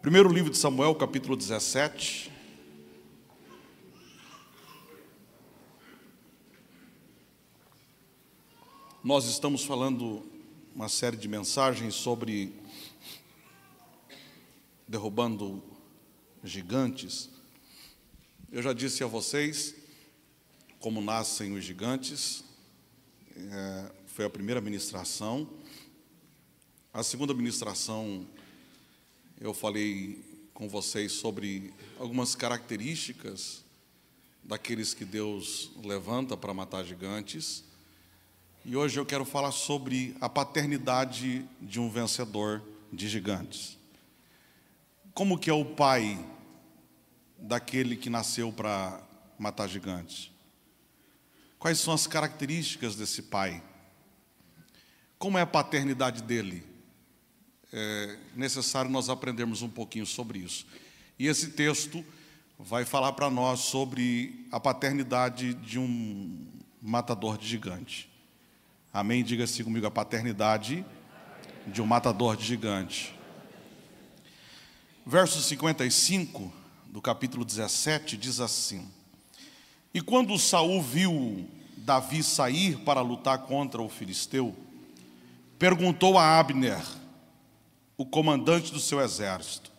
Primeiro livro de Samuel, capítulo 17. Nós estamos falando uma série de mensagens sobre derrubando gigantes. Eu já disse a vocês como nascem os gigantes, é, foi a primeira ministração. A segunda ministração, eu falei com vocês sobre algumas características daqueles que Deus levanta para matar gigantes. E hoje eu quero falar sobre a paternidade de um vencedor de gigantes. Como que é o pai daquele que nasceu para matar gigantes? Quais são as características desse pai? Como é a paternidade dele? É necessário nós aprendermos um pouquinho sobre isso. E esse texto vai falar para nós sobre a paternidade de um matador de gigante. Amém? Diga-se assim comigo a paternidade de um matador de gigante. Verso 55 do capítulo 17 diz assim: E quando Saul viu Davi sair para lutar contra o filisteu, perguntou a Abner, o comandante do seu exército: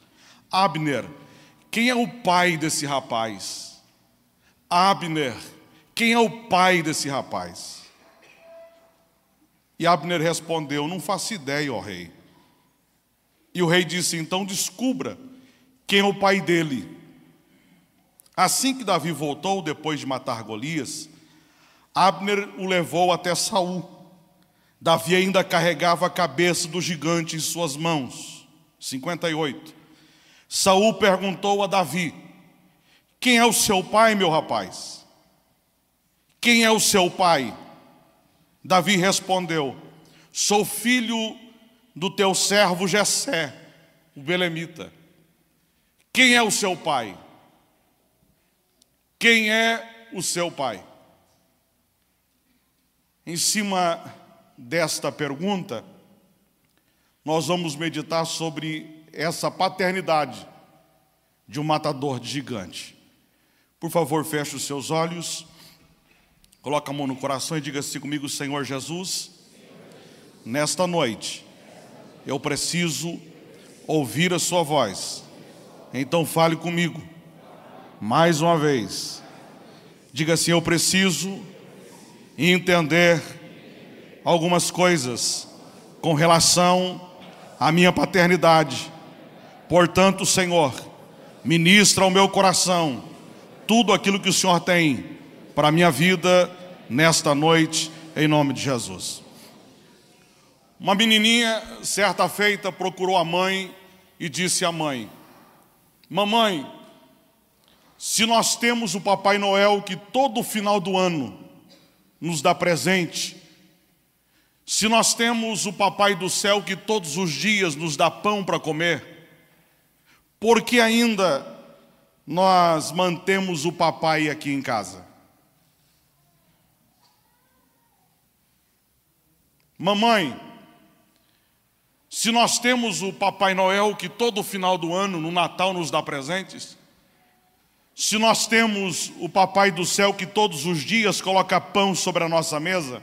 Abner, quem é o pai desse rapaz? Abner, quem é o pai desse rapaz? E Abner respondeu: Não faço ideia, ó rei. E o rei disse: Então descubra quem é o pai dele. Assim que Davi voltou, depois de matar Golias, Abner o levou até Saul. Davi ainda carregava a cabeça do gigante em suas mãos. 58. Saul perguntou a Davi: Quem é o seu pai, meu rapaz? Quem é o seu pai? Davi respondeu: Sou filho do teu servo Jessé, o belemita. Quem é o seu pai? Quem é o seu pai? Em cima desta pergunta, nós vamos meditar sobre essa paternidade de um matador de gigante. Por favor, feche os seus olhos. Coloca a mão no coração e diga assim comigo, Senhor Jesus, nesta noite eu preciso ouvir a Sua voz. Então fale comigo, mais uma vez. Diga assim: Eu preciso entender algumas coisas com relação à minha paternidade. Portanto, Senhor, ministra ao meu coração tudo aquilo que o Senhor tem para a minha vida nesta noite, em nome de Jesus. Uma menininha, certa feita, procurou a mãe e disse à mãe: Mamãe, se nós temos o Papai Noel que todo final do ano nos dá presente, se nós temos o Papai do céu que todos os dias nos dá pão para comer, por que ainda nós mantemos o papai aqui em casa? Mamãe, se nós temos o Papai Noel que todo final do ano, no Natal, nos dá presentes, se nós temos o Papai do céu que todos os dias coloca pão sobre a nossa mesa,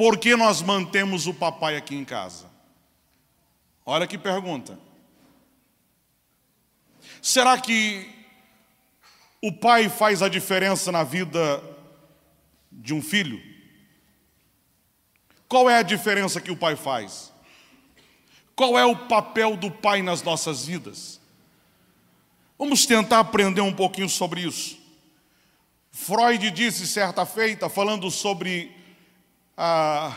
por que nós mantemos o papai aqui em casa? Olha que pergunta. Será que o pai faz a diferença na vida de um filho? Qual é a diferença que o pai faz? Qual é o papel do pai nas nossas vidas? Vamos tentar aprender um pouquinho sobre isso. Freud disse certa feita, falando sobre a,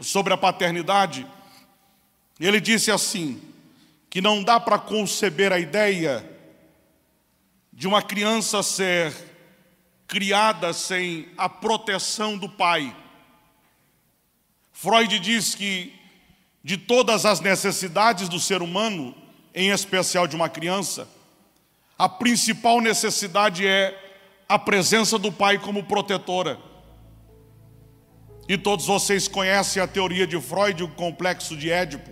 sobre a paternidade, ele disse assim: que não dá para conceber a ideia de uma criança ser criada sem a proteção do pai. Freud diz que de todas as necessidades do ser humano, em especial de uma criança, a principal necessidade é a presença do pai como protetora. E todos vocês conhecem a teoria de Freud, o complexo de Édipo.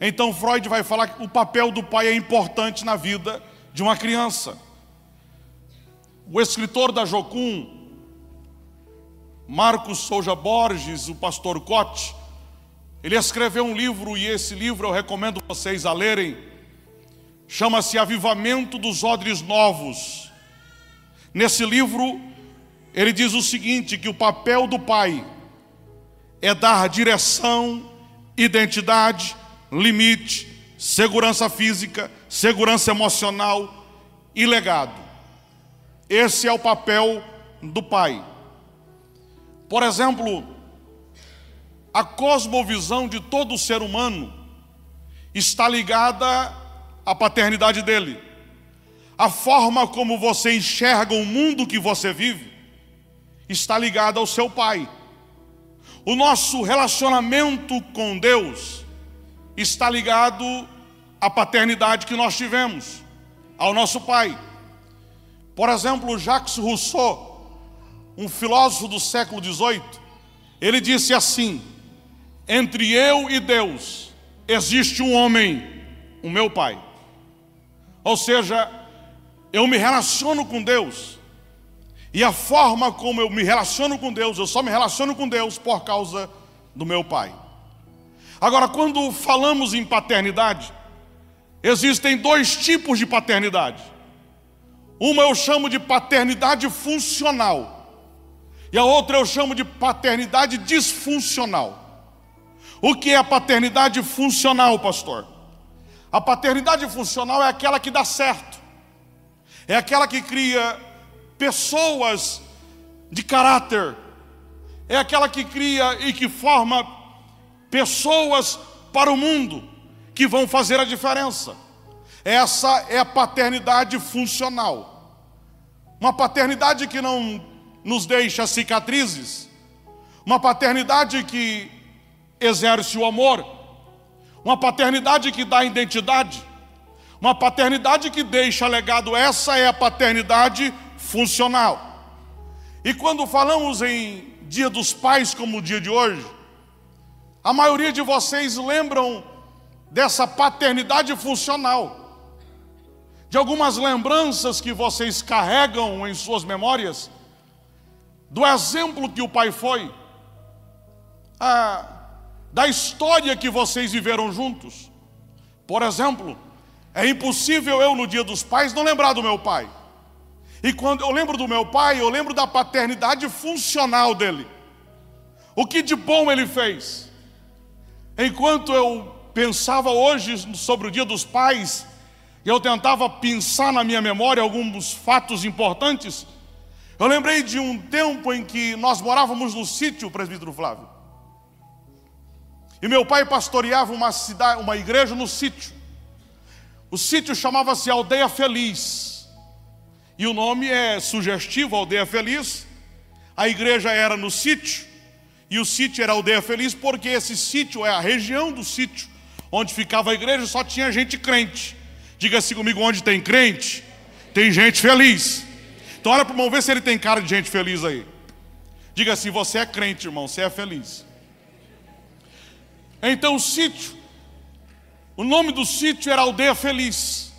Então Freud vai falar que o papel do pai é importante na vida de uma criança. O escritor da Jocum, Marcos Souza Borges, o pastor Cote, ele escreveu um livro e esse livro eu recomendo vocês a lerem. Chama-se Avivamento dos Odres Novos. Nesse livro, ele diz o seguinte: que o papel do pai é dar direção, identidade, limite, segurança física, segurança emocional e legado. Esse é o papel do pai. Por exemplo, a cosmovisão de todo ser humano está ligada à paternidade dele. A forma como você enxerga o mundo que você vive está ligada ao seu pai. O nosso relacionamento com Deus está ligado à paternidade que nós tivemos, ao nosso pai. Por exemplo, Jacques Rousseau, um filósofo do século XVIII, ele disse assim: entre eu e Deus existe um homem, o meu pai. Ou seja, eu me relaciono com Deus e a forma como eu me relaciono com Deus, eu só me relaciono com Deus por causa do meu pai. Agora, quando falamos em paternidade, existem dois tipos de paternidade. Uma eu chamo de paternidade funcional, e a outra eu chamo de paternidade disfuncional. O que é a paternidade funcional, pastor? A paternidade funcional é aquela que dá certo, é aquela que cria pessoas de caráter, é aquela que cria e que forma pessoas para o mundo que vão fazer a diferença. Essa é a paternidade funcional. Uma paternidade que não nos deixa cicatrizes, uma paternidade que exerce o amor, uma paternidade que dá identidade, uma paternidade que deixa legado. Essa é a paternidade funcional. E quando falamos em Dia dos Pais, como o dia de hoje, a maioria de vocês lembram dessa paternidade funcional, de algumas lembranças que vocês carregam em suas memórias, do exemplo que o pai foi, a, da história que vocês viveram juntos. Por exemplo, é impossível eu, no dia dos pais, não lembrar do meu pai. E quando eu lembro do meu pai, eu lembro da paternidade funcional dele. O que de bom ele fez. Enquanto eu pensava hoje sobre o dia dos pais, eu tentava pensar na minha memória alguns fatos importantes, eu lembrei de um tempo em que nós morávamos no sítio, presbítero Flávio. E meu pai pastoreava uma cidade, uma igreja no sítio. O sítio chamava-se Aldeia Feliz. E o nome é sugestivo, Aldeia Feliz. A igreja era no sítio, e o sítio era Aldeia Feliz, porque esse sítio é a região do sítio onde ficava a igreja, só tinha gente crente. Diga-se comigo, onde tem crente, tem gente feliz. Então olha para o irmão, ver se ele tem cara de gente feliz aí. Diga assim, você é crente, irmão, você é feliz. Então o sítio, o nome do sítio era Aldeia Feliz.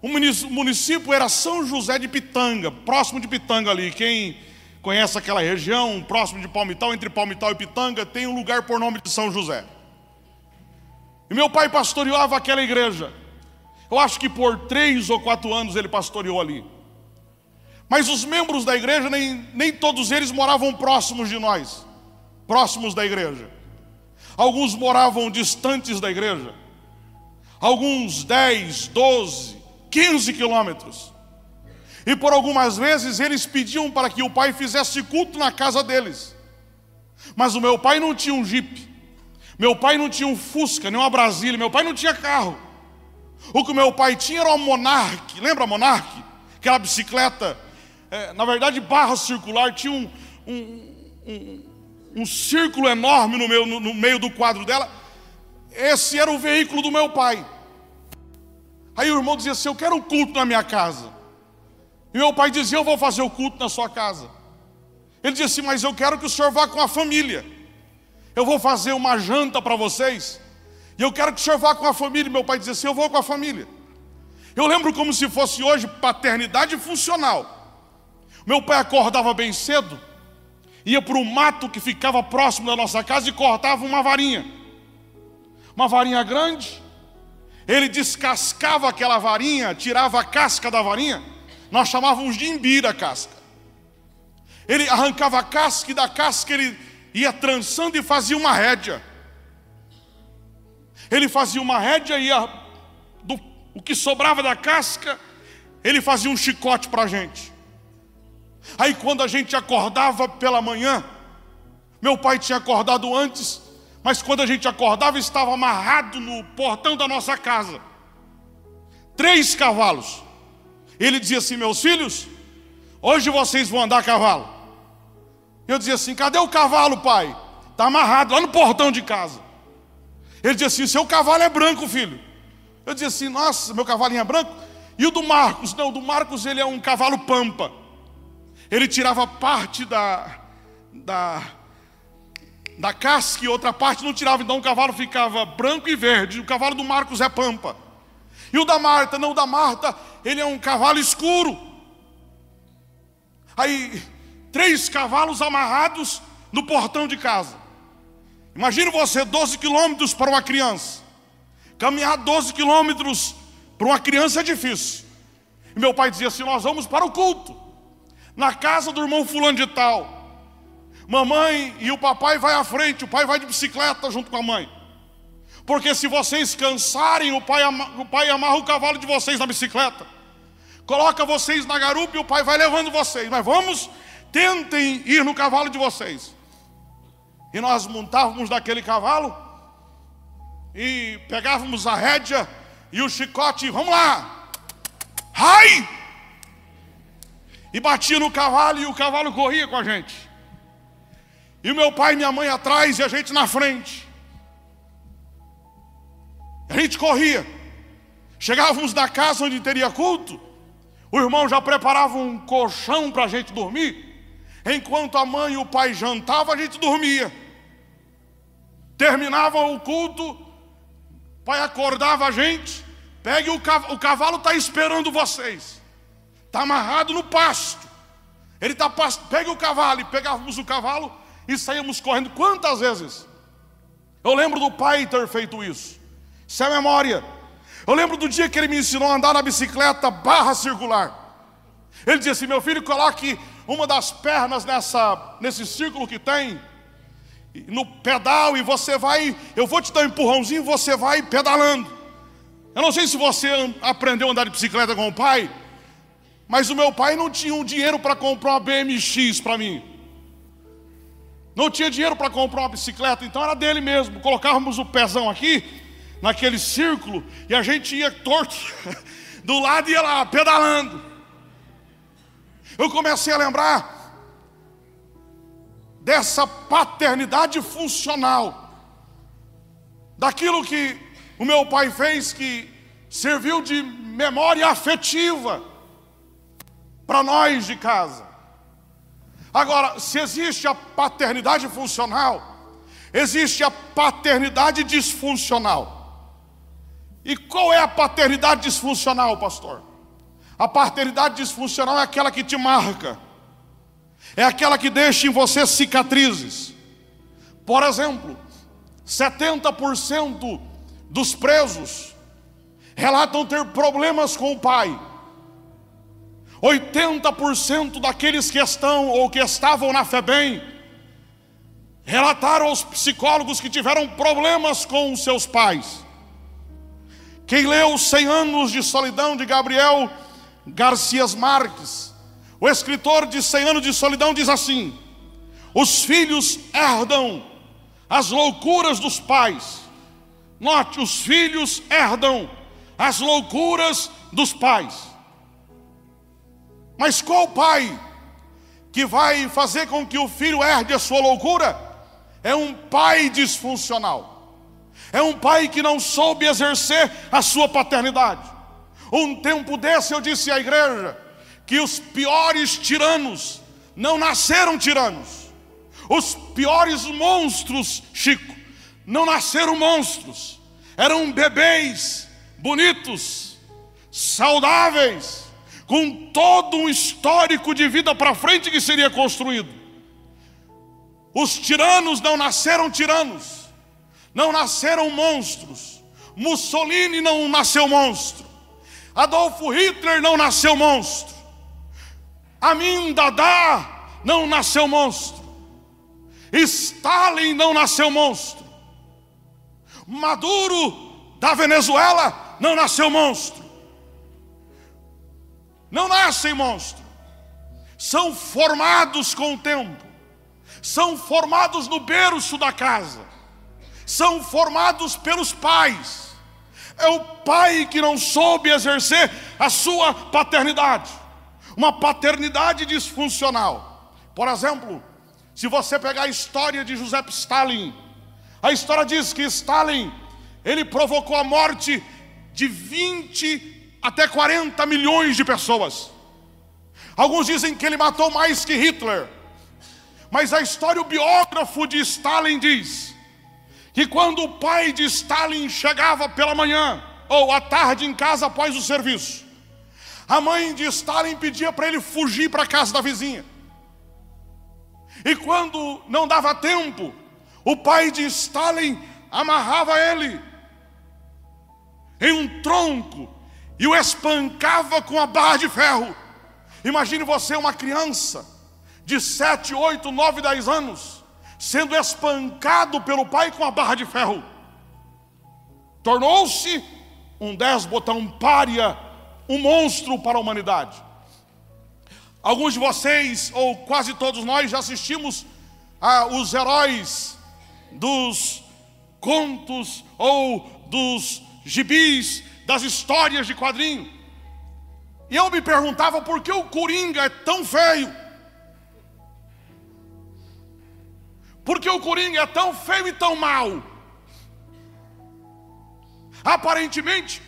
O município era São José de Pitanga, próximo de Pitanga ali. Quem conhece aquela região, próximo de Palmital, entre Palmital e Pitanga, tem um lugar por nome de São José. E meu pai pastoreava aquela igreja. Eu acho que por três ou quatro anos ele pastoreou ali. Mas os membros da igreja, nem, nem todos eles moravam próximos de nós, próximos da igreja. Alguns moravam distantes da igreja. Alguns 10, 12, 15 quilômetros. E por algumas vezes eles pediam para que o pai fizesse culto na casa deles. Mas o meu pai não tinha um jipe. Meu pai não tinha um Fusca, nem uma Brasília. Meu pai não tinha carro. O que meu pai tinha era uma Monarch. Lembra a Monarch? Aquela bicicleta. É, na verdade, barra circular. Tinha um, um, um, um círculo enorme no meio, no, no meio do quadro dela. Esse era o veículo do meu pai. Aí o irmão dizia assim: Eu quero um culto na minha casa. E meu pai dizia: Eu vou fazer o culto na sua casa. Ele dizia assim: Mas eu quero que o senhor vá com a família. Eu vou fazer uma janta para vocês. E eu quero que o senhor vá com a família. Meu pai dizia assim: Eu vou com a família. Eu lembro como se fosse hoje paternidade funcional. Meu pai acordava bem cedo, ia para o mato que ficava próximo da nossa casa e cortava uma varinha. Uma varinha grande. Ele descascava aquela varinha, tirava a casca da varinha. Nós chamávamos de imbira a casca. Ele arrancava a casca e da casca ele ia trançando e fazia uma rédea. Ele fazia uma rédea e ia o que sobrava da casca, ele fazia um chicote para a gente. Aí quando a gente acordava pela manhã, meu pai tinha acordado antes, mas quando a gente acordava estava amarrado no portão da nossa casa. Três cavalos. Ele dizia assim: Meus filhos, hoje vocês vão andar a cavalo. Eu dizia assim: Cadê o cavalo, pai? Está amarrado lá no portão de casa. Ele dizia assim: Seu cavalo é branco, filho. Eu dizia assim, nossa, meu cavalinho é branco. E o do Marcos? Não, o do Marcos ele é um cavalo pampa. Ele tirava parte da, da, da casca e outra parte não tirava. Então o cavalo ficava branco e verde. O cavalo do Marcos é pampa. E o da Marta? Não, o da Marta ele é um cavalo escuro. Aí, três cavalos amarrados no portão de casa. Imagine você, 12 quilômetros para uma criança. Caminhar 12 quilômetros para uma criança é difícil. E meu pai dizia assim: Nós vamos para o culto, na casa do irmão Fulano de Tal. Mamãe e o papai vai à frente, o pai vai de bicicleta junto com a mãe. Porque se vocês cansarem, o pai, o pai amarra o cavalo de vocês na bicicleta. Coloca vocês na garupa e o pai vai levando vocês. Mas vamos, tentem ir no cavalo de vocês. E nós montávamos daquele cavalo e pegávamos a rédea e o chicote, vamos lá, ai! E batia no cavalo e o cavalo corria com a gente. E o meu pai e minha mãe atrás e a gente na frente. A gente corria. Chegávamos na casa onde teria culto, o irmão já preparava um colchão para a gente dormir. Enquanto a mãe e o pai jantavam, a gente dormia. Terminava o culto, pai acordava a gente, pegue o cavalo, o cavalo está esperando vocês, está amarrado no pasto. Ele está pegue o cavalo, e pegávamos o cavalo e saíamos correndo. Quantas vezes? Eu lembro do pai ter feito isso. Isso é memória. Eu lembro do dia que ele me ensinou a andar na bicicleta barra circular. Ele dizia assim: meu filho, coloque uma das pernas nessa, nesse círculo que tem, no pedal e você vai, eu vou te dar um empurrãozinho, você vai pedalando. Eu não sei se você aprendeu a andar de bicicleta com o pai, mas o meu pai não tinha um dinheiro para comprar uma BMX para mim. Não tinha dinheiro para comprar uma bicicleta, então era dele mesmo. Colocávamos o pezão aqui, naquele círculo, e a gente ia torto do lado e ia lá, pedalando. Eu comecei a lembrar dessa paternidade funcional, daquilo que o meu pai fez que serviu de memória afetiva para nós de casa. Agora, se existe a paternidade funcional, existe a paternidade disfuncional. E qual é a paternidade disfuncional, pastor? A paternidade disfuncional é aquela que te marca é aquela que deixa em você cicatrizes. Por exemplo, 70% dos presos relatam ter problemas com o pai. 80% daqueles que estão ou que estavam na FEBEM relataram aos psicólogos que tiveram problemas com os seus pais. Quem leu 100 anos de solidão de Gabriel Garcias Marques o escritor de 100 anos de solidão diz assim: os filhos herdam as loucuras dos pais. Note, os filhos herdam as loucuras dos pais. Mas qual pai que vai fazer com que o filho herde a sua loucura? É um pai disfuncional. É um pai que não soube exercer a sua paternidade. Um tempo desse eu disse à igreja: que os piores tiranos não nasceram tiranos. Os piores monstros, Chico, não nasceram monstros. eram bebês bonitos, saudáveis, com todo um histórico de vida para frente que seria construído. Os tiranos não nasceram tiranos, não nasceram monstros. Mussolini não nasceu monstro. Adolfo Hitler não nasceu monstro. Amin Dada não nasceu monstro. Stalin não nasceu monstro. Maduro da Venezuela não nasceu monstro. Não nascem monstro. São formados com o tempo. São formados no berço da casa. São formados pelos pais. É o pai que não soube exercer a sua paternidade. Uma paternidade disfuncional. Por exemplo, se você pegar a história de José Stalin, a história diz que Stalin, ele provocou a morte de 20 até 40 milhões de pessoas. Alguns dizem que ele matou mais que Hitler. Mas a história, o biógrafo de Stalin diz que quando o pai de Stalin chegava pela manhã ou à tarde em casa após o serviço, a mãe de Stalin pedia para ele fugir para a casa da vizinha. E quando não dava tempo, o pai de Stalin amarrava ele em um tronco e o espancava com a barra de ferro. Imagine você, uma criança de 7, 8, 9, 10 anos, sendo espancado pelo pai com a barra de ferro. Tornou-se um déspota, um pária, um monstro para a humanidade. Alguns de vocês, ou quase todos nós, já assistimos a os heróis dos contos ou dos gibis, das histórias de quadrinho. E eu me perguntava por que o Coringa é tão feio. Por que o Coringa é tão feio e tão mau? Aparentemente,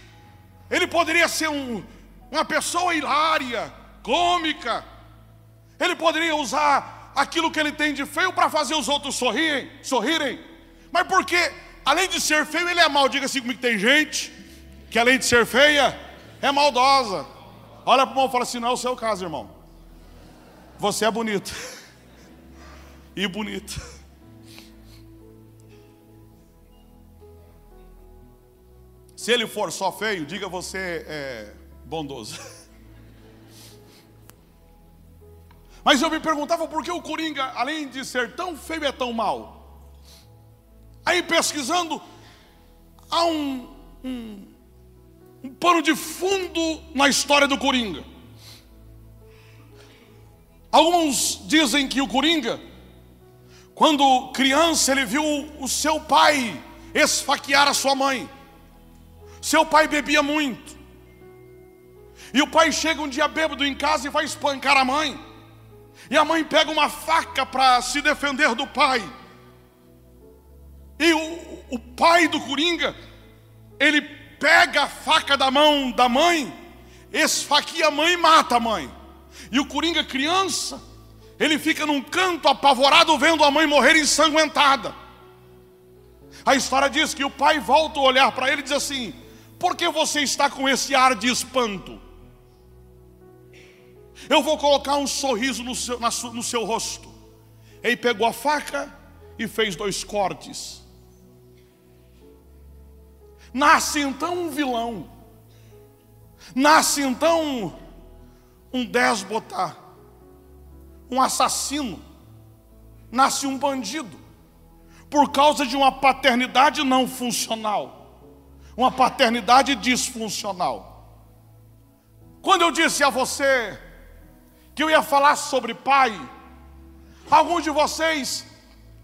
ele poderia ser um, uma pessoa hilária, cômica. Ele poderia usar aquilo que ele tem de feio para fazer os outros sorrirem, sorrirem. Mas porque, além de ser feio, ele é mau. Diga assim comigo tem gente que além de ser feia, é maldosa. Olha para o irmão e fala assim: não é o seu caso, irmão. Você é bonito. e bonito. Se ele for só feio, diga você é bondoso. Mas eu me perguntava por que o Coringa, além de ser tão feio, é tão mal. Aí pesquisando, há um, um, um pano de fundo na história do Coringa. Alguns dizem que o Coringa, quando criança, ele viu o seu pai esfaquear a sua mãe. Seu pai bebia muito. E o pai chega um dia bêbado em casa e vai espancar a mãe. E a mãe pega uma faca para se defender do pai. E o, o pai do Coringa, ele pega a faca da mão da mãe, esfaqueia a mãe e mata a mãe. E o Coringa, criança, ele fica num canto apavorado vendo a mãe morrer ensanguentada. A história diz que o pai volta a olhar para ele e diz assim: Por que você está com esse ar de espanto? Eu vou colocar um sorriso no seu, no seu rosto. Ele pegou a faca e fez dois cortes. Nasce então um vilão. Nasce então um déspota, um assassino. Nasce um bandido. Por causa de uma paternidade não funcional. Uma paternidade disfuncional. Quando eu disse a você que eu ia falar sobre pai, alguns de vocês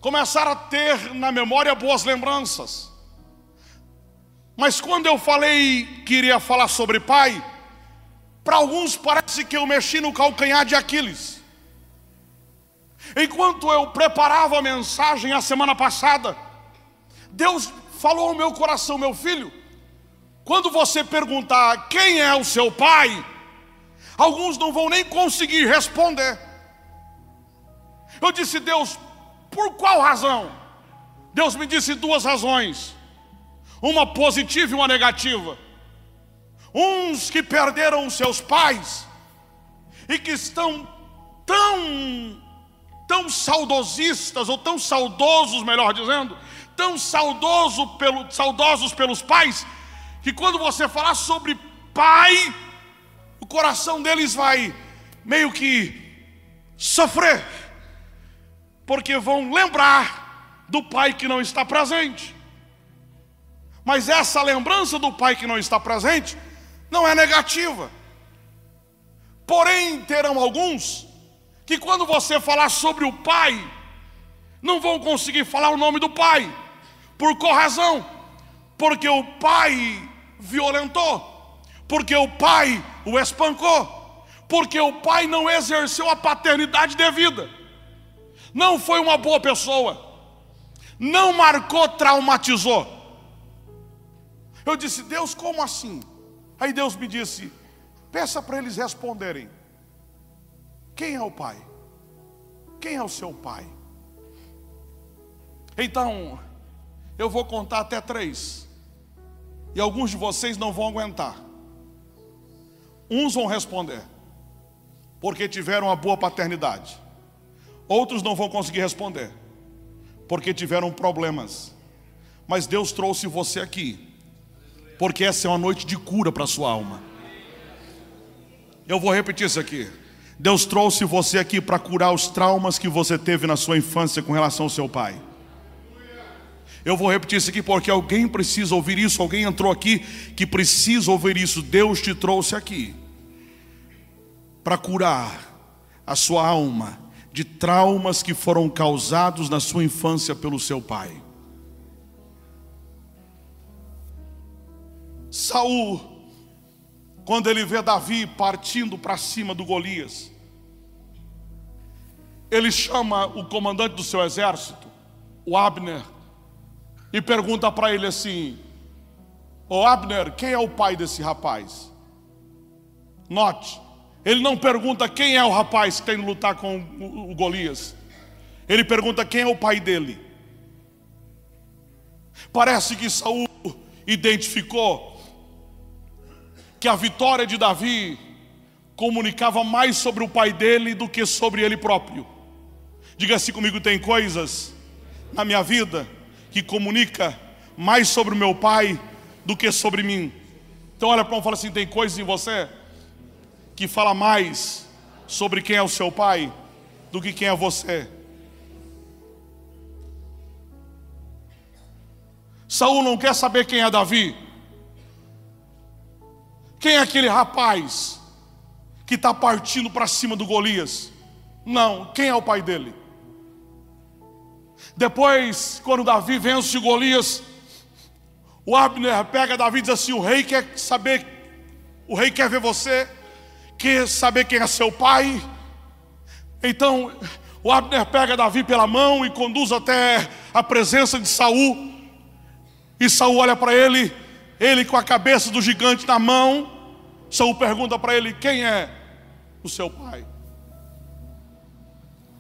começaram a ter na memória boas lembranças. Mas quando eu falei que iria falar sobre pai, para alguns parece que eu mexi no calcanhar de Aquiles. Enquanto eu preparava a mensagem a semana passada, Deus falou ao meu coração, meu filho, quando você perguntar quem é o seu pai, Alguns não vão nem conseguir responder. Eu disse, Deus, por qual razão? Deus me disse duas razões. Uma positiva e uma negativa. Uns que perderam seus pais e que estão tão tão saudosistas ou tão saudosos, melhor dizendo, tão saudoso pelo, saudosos pelos pais, que quando você falar sobre pai, o coração deles vai meio que sofrer, porque vão lembrar do pai que não está presente. Mas essa lembrança do pai que não está presente não é negativa. Porém, terão alguns que, quando você falar sobre o pai, não vão conseguir falar o nome do pai, por correção, porque o pai violentou, porque o pai o espancou, porque o pai não exerceu a paternidade devida, não foi uma boa pessoa, não marcou, traumatizou. Eu disse, Deus, como assim? Aí Deus me disse: peça para eles responderem: quem é o pai? Quem é o seu pai? Então, eu vou contar até três, e alguns de vocês não vão aguentar. Uns vão responder, porque tiveram uma boa paternidade, outros não vão conseguir responder, porque tiveram problemas, mas Deus trouxe você aqui porque essa é uma noite de cura para a sua alma. Eu vou repetir isso aqui. Deus trouxe você aqui para curar os traumas que você teve na sua infância com relação ao seu pai. Eu vou repetir isso aqui porque alguém precisa ouvir isso, alguém entrou aqui que precisa ouvir isso. Deus te trouxe aqui para curar a sua alma de traumas que foram causados na sua infância pelo seu pai. Saul, quando ele vê Davi partindo para cima do Golias, ele chama o comandante do seu exército, o Abner, e pergunta para ele assim: Ô oh, Abner, quem é o pai desse rapaz? Note, ele não pergunta quem é o rapaz que tem que lutar com o Golias. Ele pergunta quem é o pai dele. Parece que Saul identificou que a vitória de Davi comunicava mais sobre o pai dele do que sobre ele próprio. Diga assim comigo: tem coisas na minha vida que comunica mais sobre o meu pai do que sobre mim. Então olha para um e fala assim: tem coisas em você que fala mais sobre quem é o seu pai do que quem é você. Saul não quer saber quem é Davi. Quem é aquele rapaz que está partindo para cima do Golias? Não, quem é o pai dele? Depois, quando Davi vence Golias, o Abner pega Davi e diz assim: O rei quer saber, o rei quer ver você, quer saber quem é seu pai. Então, o Abner pega Davi pela mão e conduz até a presença de Saul. E Saul olha para ele, ele com a cabeça do gigante na mão, Saul pergunta para ele: Quem é o seu pai?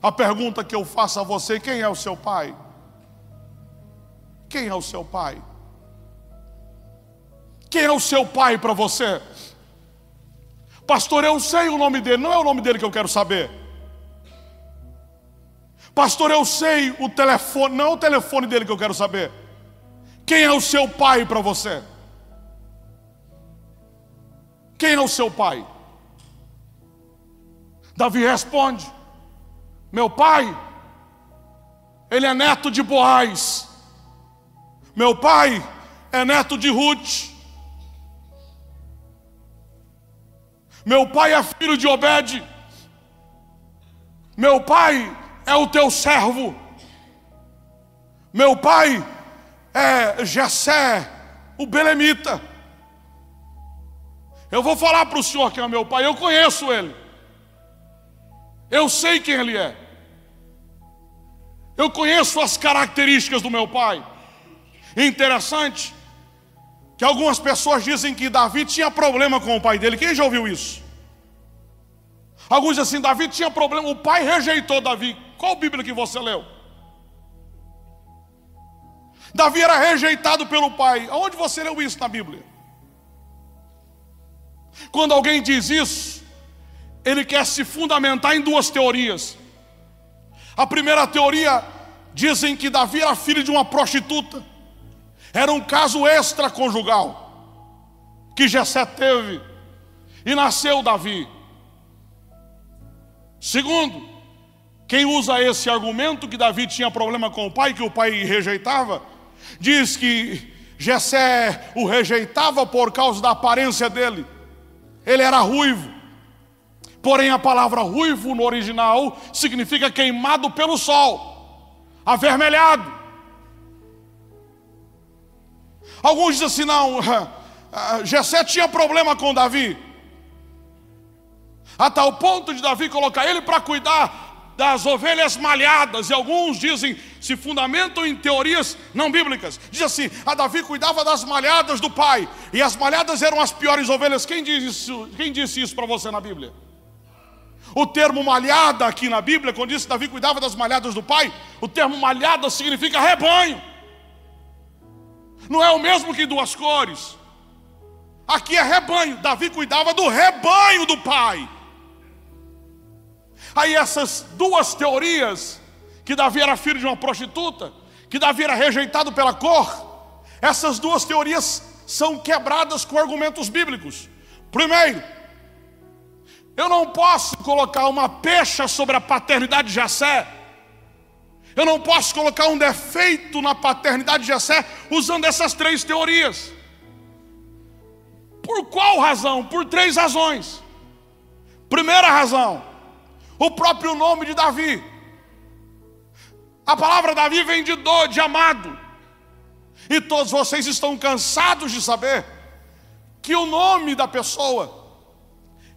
A pergunta que eu faço a você: Quem é o seu pai? Quem é o seu pai? Quem é o seu pai para você? Pastor, eu sei o nome dele, não é o nome dele que eu quero saber. Pastor, eu sei o telefone, não é o telefone dele que eu quero saber. Quem é o seu pai para você? Quem é o seu pai? Davi responde: Meu pai, ele é neto de Boaz. Meu pai é neto de Ruth. Meu pai é filho de Obed. Meu pai é o teu servo. Meu pai é Jessé, o belemita. Eu vou falar para o senhor quem é meu pai, eu conheço ele. Eu sei quem ele é. Eu conheço as características do meu pai. Interessante que algumas pessoas dizem que Davi tinha problema com o pai dele. Quem já ouviu isso? Alguns dizem assim: Davi tinha problema, o pai rejeitou Davi. Qual Bíblia que você leu? Davi era rejeitado pelo pai. Aonde você leu isso na Bíblia? Quando alguém diz isso, ele quer se fundamentar em duas teorias. A primeira teoria dizem que Davi era filho de uma prostituta. Era um caso extraconjugal que Jessé teve e nasceu Davi. Segundo, quem usa esse argumento que Davi tinha problema com o pai, que o pai rejeitava, diz que Jessé o rejeitava por causa da aparência dele. Ele era ruivo. Porém, a palavra ruivo no original significa queimado pelo sol, avermelhado. Alguns dizem assim: não, Jessé tinha problema com Davi, a tal ponto de Davi colocar ele para cuidar das ovelhas malhadas, e alguns dizem, se fundamentam em teorias não bíblicas. Diz assim: a Davi cuidava das malhadas do pai, e as malhadas eram as piores ovelhas. Quem, diz isso, quem disse isso para você na Bíblia? O termo malhada aqui na Bíblia, quando diz que Davi cuidava das malhadas do pai, o termo malhada significa rebanho. Não é o mesmo que duas cores. Aqui é rebanho. Davi cuidava do rebanho do pai. Aí essas duas teorias, que Davi era filho de uma prostituta, que Davi era rejeitado pela cor, essas duas teorias são quebradas com argumentos bíblicos. Primeiro, eu não posso colocar uma pecha sobre a paternidade de Jessé. Eu não posso colocar um defeito na paternidade de Jessé usando essas três teorias. Por qual razão? Por três razões. Primeira razão, o próprio nome de Davi. A palavra Davi vem de dor, de amado. E todos vocês estão cansados de saber que o nome da pessoa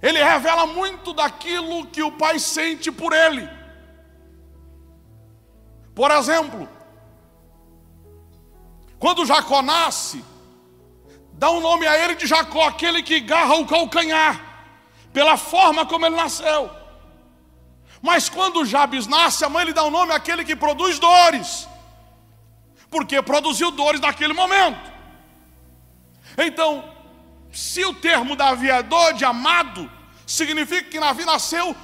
ele revela muito daquilo que o pai sente por ele. Por exemplo, quando Jacó nasce, dá um nome a ele de Jacó, aquele que garra o calcanhar, pela forma como ele nasceu. Mas quando Jabes nasce, a mãe lhe dá o nome àquele que produz dores, porque produziu dores naquele momento. Então, se o termo Davi é dor de amado, significa que Davi nasceu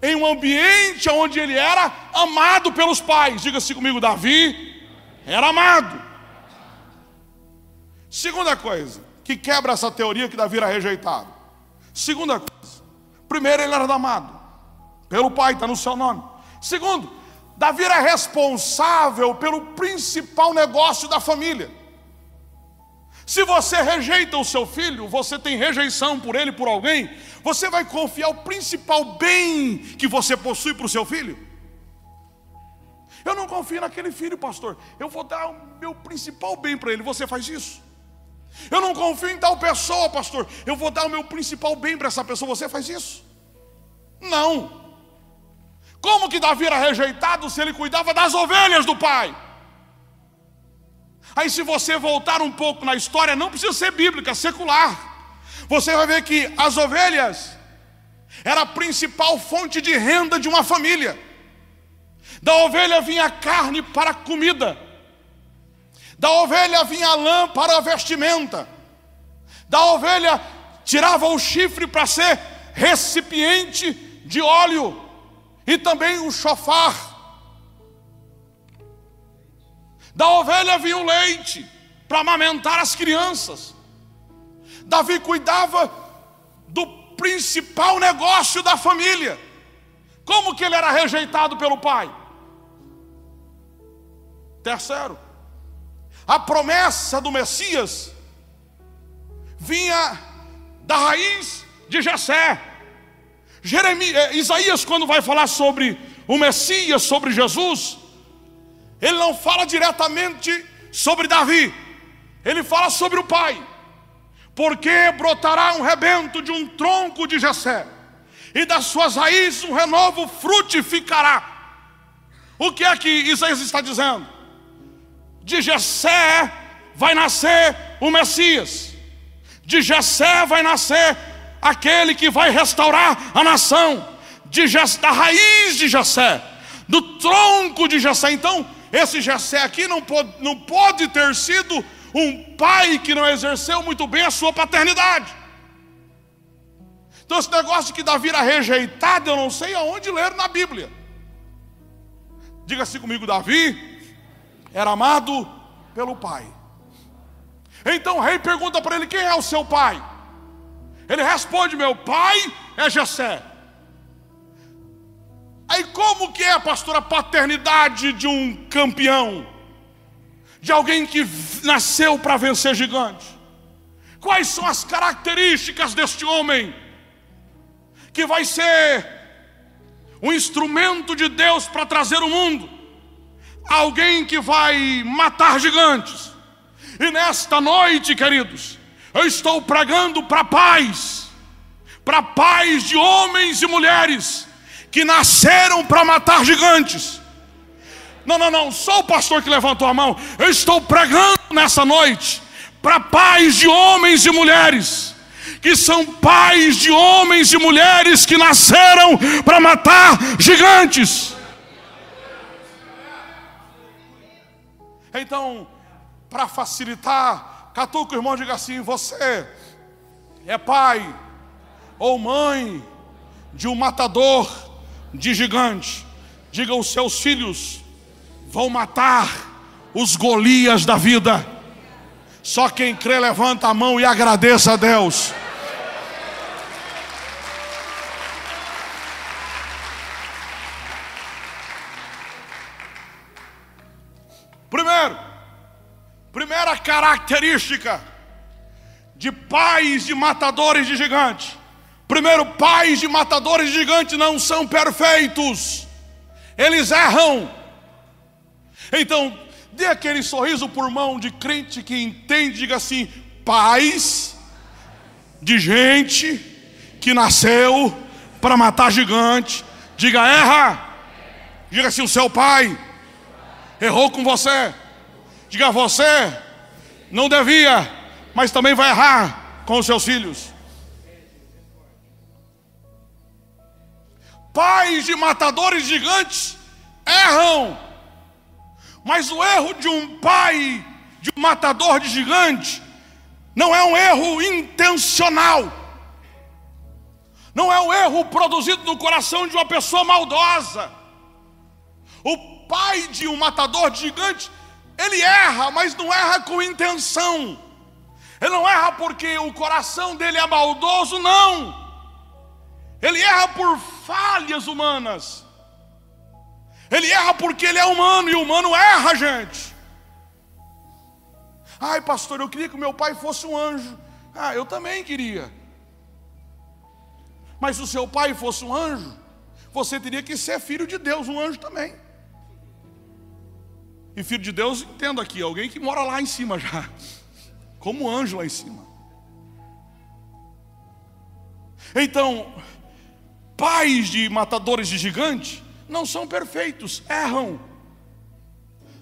em um ambiente onde ele era amado pelos pais. Diga-se comigo, Davi era amado. Segunda coisa, que quebra essa teoria que Davi era rejeitado. Segunda coisa, primeiro ele era amado pelo pai, está no seu nome. Segundo, Davi era responsável pelo principal negócio da família. Se você rejeita o seu filho, você tem rejeição por ele, por alguém, você vai confiar o principal bem que você possui para o seu filho? Eu não confio naquele filho, pastor. Eu vou dar o meu principal bem para ele. Você faz isso? Eu não confio em tal pessoa, pastor. Eu vou dar o meu principal bem para essa pessoa. Você faz isso? Não. Como que Davi era rejeitado se ele cuidava das ovelhas do pai? Aí, se você voltar um pouco na história, não precisa ser bíblica, secular. Você vai ver que as ovelhas era a principal fonte de renda de uma família. Da ovelha vinha carne para comida, da ovelha vinha lã para vestimenta, da ovelha tirava o chifre para ser recipiente de óleo e também o chofar. Da ovelha vinha o leite para amamentar as crianças. Davi cuidava do principal negócio da família. Como que ele era rejeitado pelo pai? Terceiro, a promessa do Messias vinha da raiz de Jessé. Jeremias, eh, Isaías, quando vai falar sobre o Messias, sobre Jesus, ele não fala diretamente sobre Davi, ele fala sobre o pai, porque brotará um rebento de um tronco de Jessé, e das suas raízes um renovo frutificará. O que é que Isaías está dizendo? De Jessé vai nascer o Messias, de Jessé vai nascer aquele que vai restaurar a nação, de, da raiz de Jessé, do tronco de Jessé. Então, esse Jessé aqui não pode, não pode ter sido um pai que não exerceu muito bem a sua paternidade. Então, esse negócio de que Davi era rejeitado, eu não sei aonde ler na Bíblia. Diga-se comigo, Davi era amado pelo pai. Então o rei pergunta para ele: quem é o seu pai? Ele responde: meu pai é Jessé. Aí como que é, pastor, a paternidade de um campeão? De alguém que nasceu para vencer gigantes? Quais são as características deste homem? Que vai ser um instrumento de Deus para trazer o mundo alguém que vai matar gigantes. E nesta noite, queridos, eu estou pregando para pais, para pais de homens e mulheres que nasceram para matar gigantes. Não, não, não, só o pastor que levantou a mão. Eu estou pregando nessa noite para pais de homens e mulheres que são pais de homens e mulheres que nasceram para matar gigantes. Então, para facilitar, catuca o irmão diga assim: você é pai ou mãe de um matador de gigante. Diga os seus filhos vão matar os Golias da vida. Só quem crê levanta a mão e agradeça a Deus. Primeiro, primeira característica de pais de matadores de gigantes. Primeiro, pais de matadores de gigantes não são perfeitos, eles erram. Então, dê aquele sorriso por mão de crente que entende, diga assim: pais de gente que nasceu para matar gigante, diga erra, diga assim: o seu pai errou com você. Diga você, não devia, mas também vai errar com os seus filhos. Pais de matadores gigantes erram, mas o erro de um pai de um matador de gigante não é um erro intencional, não é um erro produzido no coração de uma pessoa maldosa. O pai de um matador de gigante, ele erra, mas não erra com intenção. Ele não erra porque o coração dele é maldoso, não. Ele erra por falhas humanas. Ele erra porque ele é humano e o humano erra, gente. Ai, pastor, eu queria que meu pai fosse um anjo. Ah, eu também queria. Mas se o seu pai fosse um anjo, você teria que ser filho de Deus, um anjo também. E filho de Deus, entendo aqui, alguém que mora lá em cima já, como anjo lá em cima. Então, pais de matadores de gigante não são perfeitos, erram.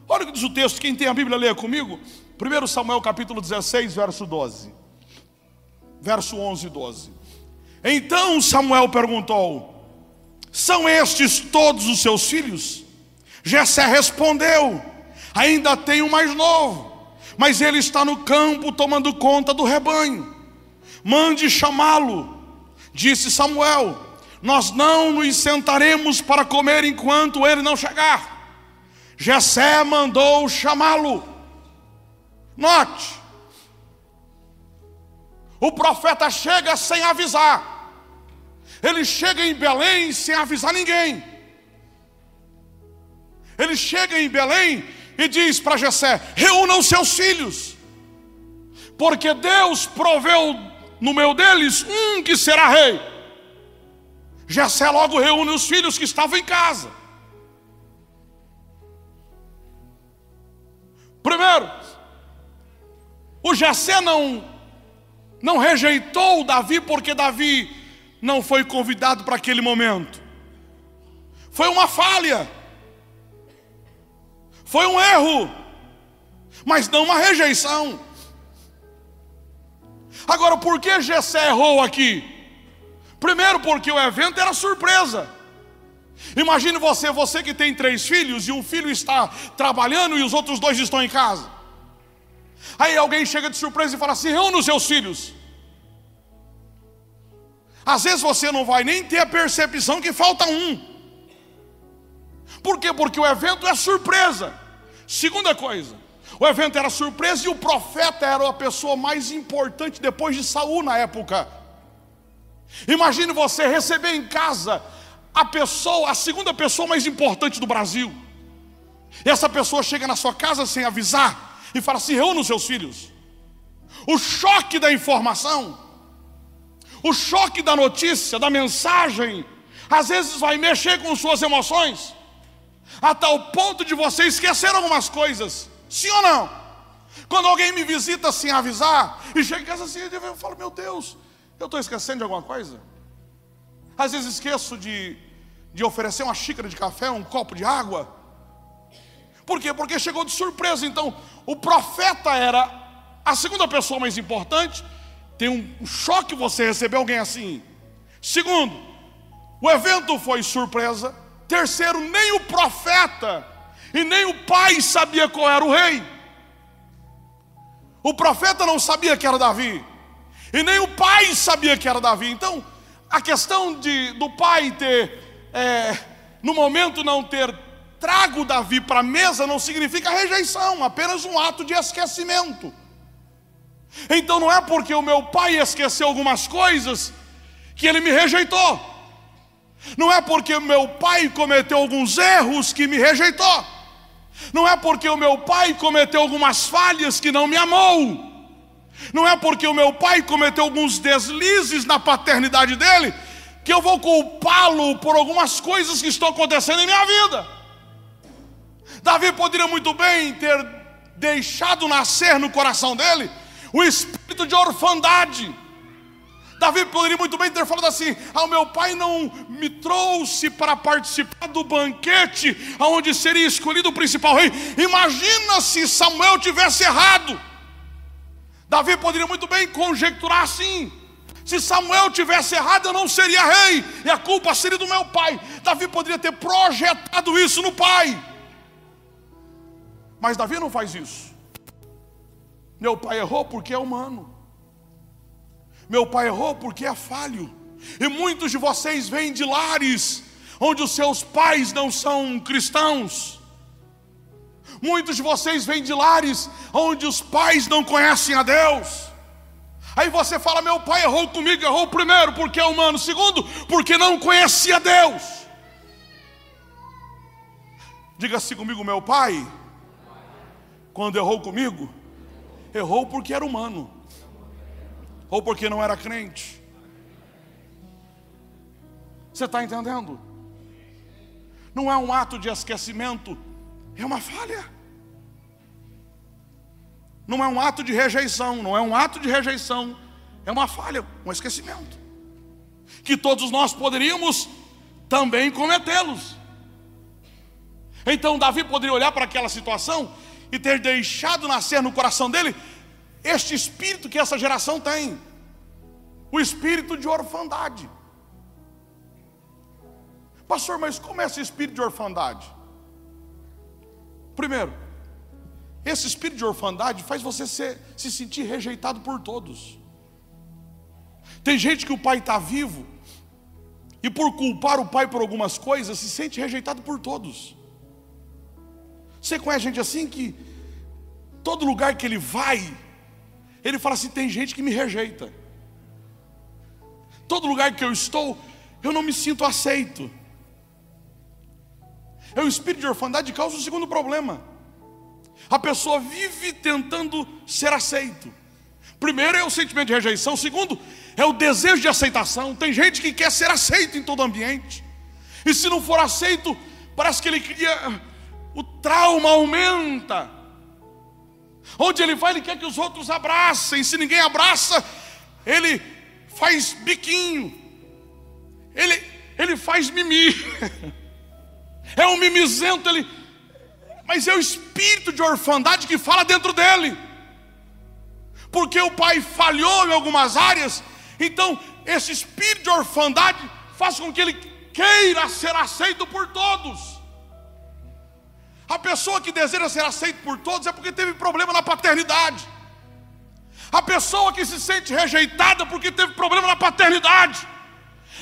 Olha o que diz o texto, quem tem a Bíblia, leia comigo. 1 Samuel capítulo 16, verso 12. Verso 11 e 12. Então Samuel perguntou: São estes todos os seus filhos? Jessé respondeu: Ainda tem um mais novo, mas ele está no campo tomando conta do rebanho. Mande chamá-lo, disse Samuel. Nós não nos sentaremos para comer enquanto ele não chegar. Jessé mandou chamá-lo. Note, o profeta chega sem avisar. Ele chega em Belém sem avisar ninguém. Ele chega em Belém e diz para Jessé: reúna os seus filhos, porque Deus proveu no meio deles um que será rei. Jessé logo reúne os filhos que estavam em casa. Primeiro, o Jessé não não rejeitou Davi porque Davi não foi convidado para aquele momento. Foi uma falha. Foi um erro, mas não uma rejeição. Agora, por que Gessé errou aqui? Primeiro, porque o evento era surpresa. Imagine você, você que tem três filhos e um filho está trabalhando e os outros dois estão em casa. Aí alguém chega de surpresa e fala assim: reúna os seus filhos. Às vezes você não vai nem ter a percepção que falta um. Por quê? Porque o evento é surpresa. Segunda coisa, o evento era surpresa e o profeta era a pessoa mais importante depois de Saul na época. Imagine você receber em casa a pessoa, a segunda pessoa mais importante do Brasil. E essa pessoa chega na sua casa sem avisar e fala assim: reúna os seus filhos. O choque da informação, o choque da notícia, da mensagem, às vezes vai mexer com suas emoções, a tal ponto de você esquecer algumas coisas. Sim ou não? Quando alguém me visita sem avisar e chega em casa assim, eu falo: meu Deus, eu estou esquecendo de alguma coisa? Às vezes esqueço de, de oferecer uma xícara de café, um copo de água. Por quê? Porque chegou de surpresa. Então, o profeta era a segunda pessoa mais importante. Tem um choque você receber alguém assim. Segundo, o evento foi surpresa. Terceiro, nem o profeta e nem o pai sabia qual era o rei. O profeta não sabia que era Davi. E nem o pai sabia que era Davi. Então, a questão de, do pai ter, é, no momento, não ter trago Davi para a mesa não significa rejeição, apenas um ato de esquecimento. Então não é porque o meu pai esqueceu algumas coisas que ele me rejeitou. Não é porque meu pai cometeu alguns erros que me rejeitou. Não é porque o meu pai cometeu algumas falhas que não me amou. Não é porque o meu pai cometeu alguns deslizes na paternidade dele que eu vou culpá-lo por algumas coisas que estão acontecendo em minha vida. Davi poderia muito bem ter deixado nascer no coração dele o espírito de orfandade. Davi poderia muito bem ter falado assim: ah, o meu pai não me trouxe para participar do banquete onde seria escolhido o principal rei. Imagina se Samuel tivesse errado. Davi poderia muito bem conjecturar assim: se Samuel tivesse errado, eu não seria rei, e a culpa seria do meu pai. Davi poderia ter projetado isso no pai, mas Davi não faz isso. Meu pai errou porque é humano, meu pai errou porque é falho, e muitos de vocês vêm de lares onde os seus pais não são cristãos. Muitos de vocês vêm de lares onde os pais não conhecem a Deus. Aí você fala: meu pai errou comigo, errou primeiro porque é humano, segundo, porque não conhecia Deus. Diga-se comigo, meu pai, quando errou comigo, errou porque era humano, ou porque não era crente. Você está entendendo? Não é um ato de esquecimento é uma falha. Não é um ato de rejeição, não é um ato de rejeição, é uma falha, um esquecimento. Que todos nós poderíamos também cometê-los. Então Davi poderia olhar para aquela situação e ter deixado nascer no coração dele este espírito que essa geração tem, o espírito de orfandade. Pastor, mas como é esse espírito de orfandade? Primeiro, esse espírito de orfandade faz você ser, se sentir rejeitado por todos. Tem gente que o pai está vivo e por culpar o pai por algumas coisas se sente rejeitado por todos. Você conhece gente assim que todo lugar que ele vai, ele fala assim: tem gente que me rejeita. Todo lugar que eu estou, eu não me sinto aceito. É o espírito de orfandade que causa o segundo problema. A pessoa vive tentando ser aceito. Primeiro é o sentimento de rejeição, segundo é o desejo de aceitação. Tem gente que quer ser aceito em todo ambiente. E se não for aceito, parece que ele cria o trauma aumenta. Onde ele vai, ele quer que os outros abracem. Se ninguém abraça, ele faz biquinho. Ele, ele faz mimi. é um mimizento, ele, mas é o espírito de orfandade que fala dentro dele, porque o pai falhou em algumas áreas, então esse espírito de orfandade faz com que ele queira ser aceito por todos. A pessoa que deseja ser aceita por todos é porque teve problema na paternidade. A pessoa que se sente rejeitada porque teve problema na paternidade.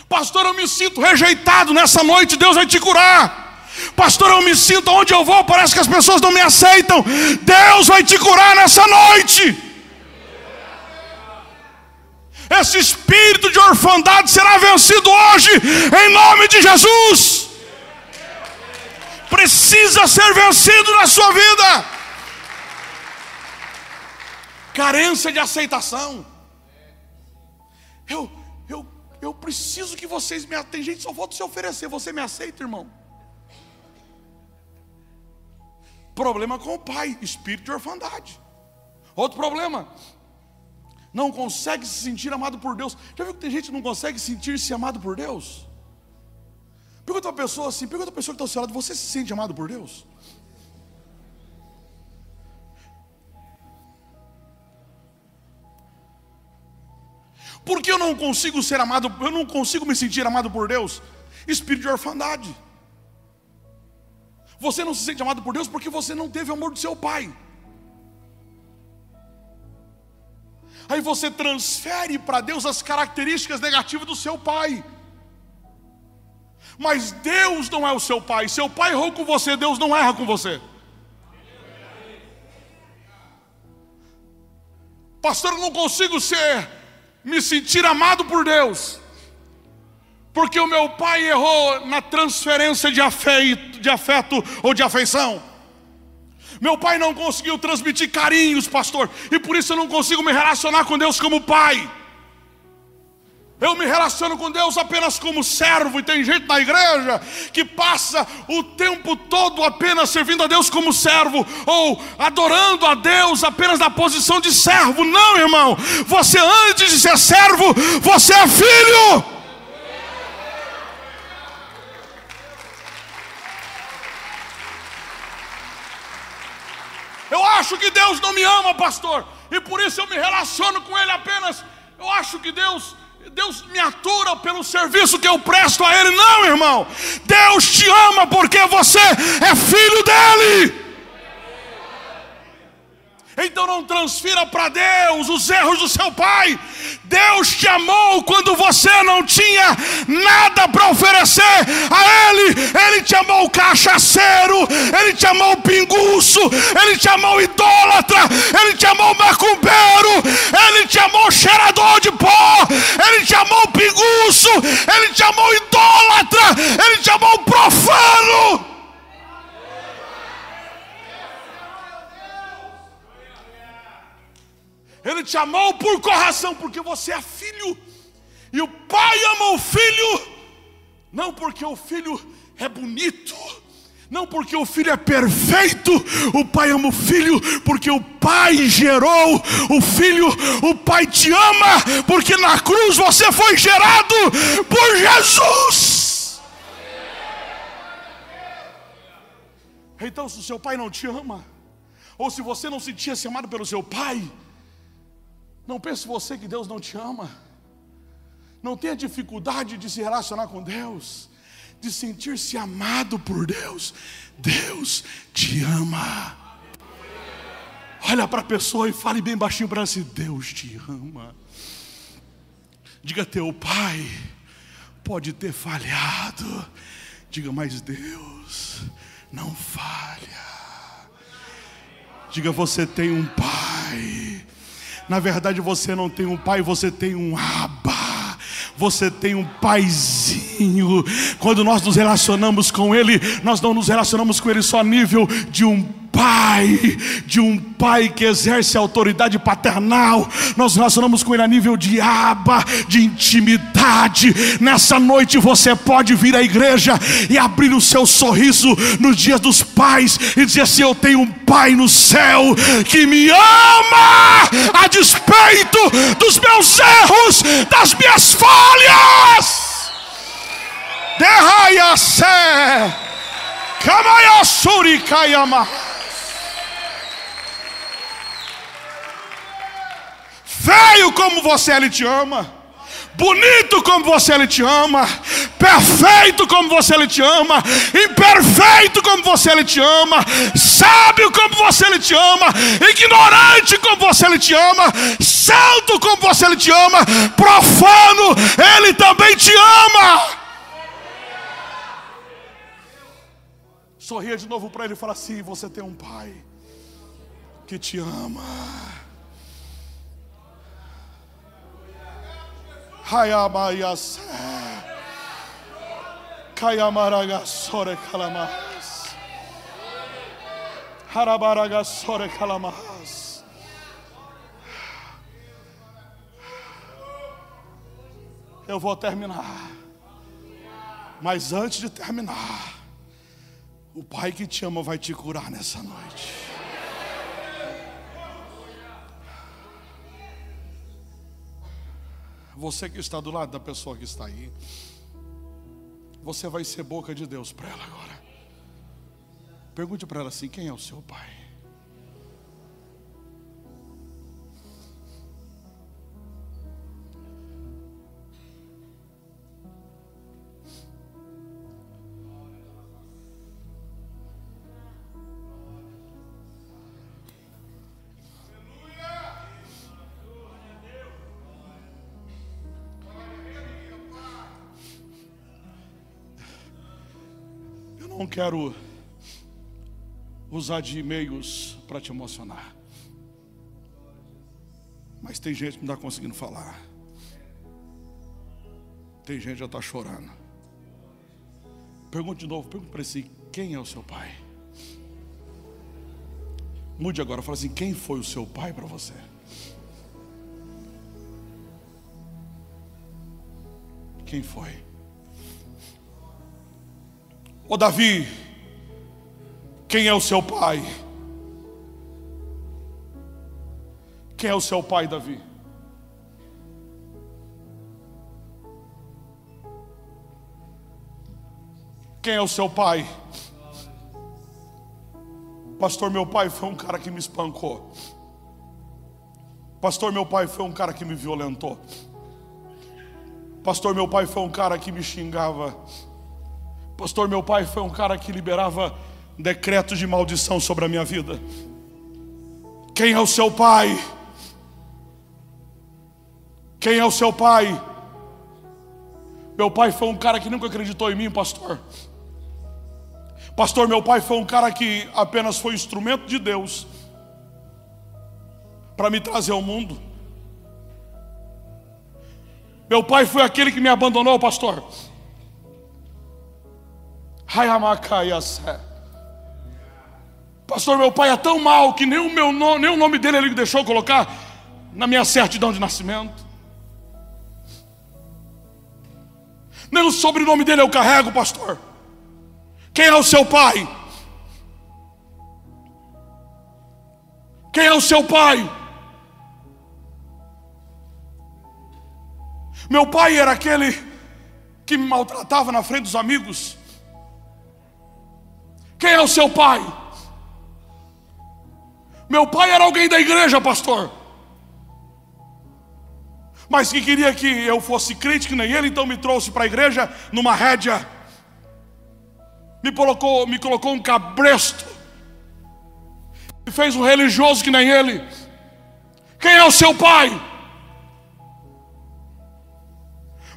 Pastor, eu me sinto rejeitado nessa noite, Deus vai te curar. Pastor, eu me sinto onde eu vou, parece que as pessoas não me aceitam. Deus vai te curar nessa noite. Esse espírito de orfandade será vencido hoje, em nome de Jesus precisa ser vencido na sua vida. Carência de aceitação. Eu, eu, eu preciso que vocês me Tem gente só falta se oferecer. Você me aceita, irmão? Problema com o pai, espírito de orfandade. Outro problema, não consegue se sentir amado por Deus. Já viu que tem gente que não consegue sentir-se amado por Deus? Pergunta uma pessoa assim, pergunta a pessoa que está ao seu lado, você se sente amado por Deus? Por que eu não consigo ser amado, eu não consigo me sentir amado por Deus? Espírito de orfandade. Você não se sente amado por Deus porque você não teve o amor do seu pai. Aí você transfere para Deus as características negativas do seu pai. Mas Deus não é o seu pai. Seu pai errou com você, Deus não erra com você. Pastor, eu não consigo ser, me sentir amado por Deus, porque o meu pai errou na transferência de afeto, de afeto ou de afeição. Meu pai não conseguiu transmitir carinhos, pastor, e por isso eu não consigo me relacionar com Deus como pai. Eu me relaciono com Deus apenas como servo, e tem gente na igreja que passa o tempo todo apenas servindo a Deus como servo, ou adorando a Deus apenas na posição de servo. Não, irmão, você antes de ser servo, você é filho. Eu acho que Deus não me ama, pastor, e por isso eu me relaciono com Ele apenas. Eu acho que Deus Deus me atura pelo serviço que eu presto a Ele. Não, irmão. Deus te ama porque você é filho dEle. Então não transfira para Deus os erros do seu pai. Deus te amou quando você não tinha nada para oferecer a Ele. Ele te amou cachaceiro, Ele te amou pinguço, Ele te amou idólatra, Ele te amou macumbeiro, Ele te amou cheirador de pó, Ele te amou pinguço, Ele te amou idólatra, Ele te amou profano. Ele te amou por correção, porque você é filho. E o pai ama o filho, não porque o filho é bonito, não porque o filho é perfeito, o pai ama o filho, porque o pai gerou o filho, o pai te ama, porque na cruz você foi gerado por Jesus. Então, se o seu pai não te ama, ou se você não se sentia amado pelo seu pai, não pense você que Deus não te ama. Não tenha dificuldade de se relacionar com Deus, de sentir-se amado por Deus. Deus te ama. Olha para a pessoa e fale bem baixinho para ela assim: Deus te ama. Diga teu pai pode ter falhado. Diga, mas Deus não falha. Diga, você tem um pai na verdade, você não tem um pai, você tem um aba. Você tem um paizinho. Quando nós nos relacionamos com ele, nós não nos relacionamos com ele só a nível de um pai, de um pai que exerce autoridade paternal. Nós relacionamos com ele a nível de aba, de intimidade. Nessa noite você pode vir à igreja e abrir o seu sorriso nos dias dos pais e dizer assim: Eu tenho um pai no céu que me ama a despeito dos meus erros, das minhas falhas. Derraia sé, Kamaya Kayama. Feio como você ele te ama, bonito como você ele te ama, perfeito como você ele te ama, imperfeito como você ele te ama, sábio como você ele te ama, ignorante como você ele te ama, santo como você ele te ama, profano, ele também te ama. Sorria de novo para ele e fala assim: Você tem um pai que te ama. Hayamaias. Kayamaragasore kalamas. Harabaragasore kalamas. Eu vou terminar. Mas antes de terminar, o Pai que te ama vai te curar nessa noite. Você que está do lado da pessoa que está aí, você vai ser boca de Deus para ela agora. Pergunte para ela assim: quem é o seu pai? Não quero usar de meios para te emocionar. Mas tem gente que não está conseguindo falar. Tem gente que já está chorando. Pergunte de novo, pergunte para si, quem é o seu pai? Mude agora, fala assim, quem foi o seu pai para você? Quem foi? Ô Davi, quem é o seu pai? Quem é o seu pai, Davi? Quem é o seu pai? Pastor, meu pai foi um cara que me espancou. Pastor, meu pai foi um cara que me violentou. Pastor, meu pai foi um cara que me xingava. Pastor, meu pai foi um cara que liberava decretos de maldição sobre a minha vida. Quem é o seu pai? Quem é o seu pai? Meu pai foi um cara que nunca acreditou em mim, pastor. Pastor, meu pai foi um cara que apenas foi instrumento de Deus para me trazer ao mundo. Meu pai foi aquele que me abandonou, pastor. Pastor, meu pai é tão mal que nem o, meu nome, nem o nome dele ele deixou colocar na minha certidão de nascimento. Nem o sobrenome dele eu carrego, pastor. Quem é o seu pai? Quem é o seu pai? Meu pai era aquele que me maltratava na frente dos amigos. Quem é o seu pai? Meu pai era alguém da igreja, pastor. Mas que queria que eu fosse crente que nem ele, então me trouxe para a igreja numa rédea. Me colocou, me colocou um cabresto. Me fez um religioso que nem ele. Quem é o seu pai?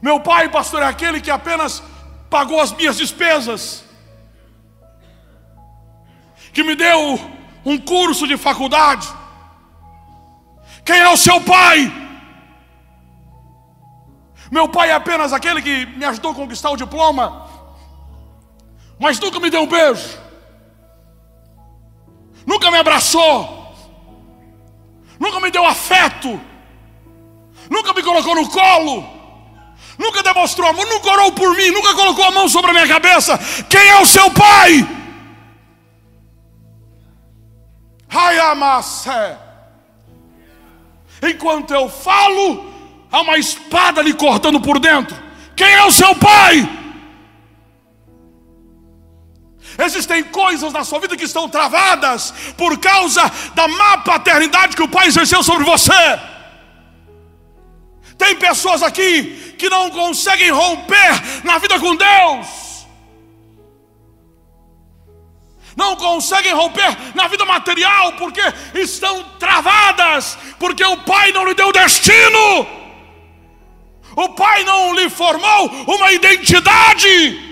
Meu pai, pastor, é aquele que apenas pagou as minhas despesas que me deu um curso de faculdade? Quem é o seu pai? Meu pai é apenas aquele que me ajudou a conquistar o diploma, mas nunca me deu um beijo, nunca me abraçou, nunca me deu afeto, nunca me colocou no colo, nunca demonstrou amor, nunca orou por mim, nunca colocou a mão sobre a minha cabeça. Quem é o seu pai? Enquanto eu falo, há uma espada lhe cortando por dentro. Quem é o seu pai? Existem coisas na sua vida que estão travadas por causa da má paternidade que o pai exerceu sobre você. Tem pessoas aqui que não conseguem romper na vida com Deus. Não conseguem romper na vida material porque estão travadas, porque o pai não lhe deu destino, o pai não lhe formou uma identidade.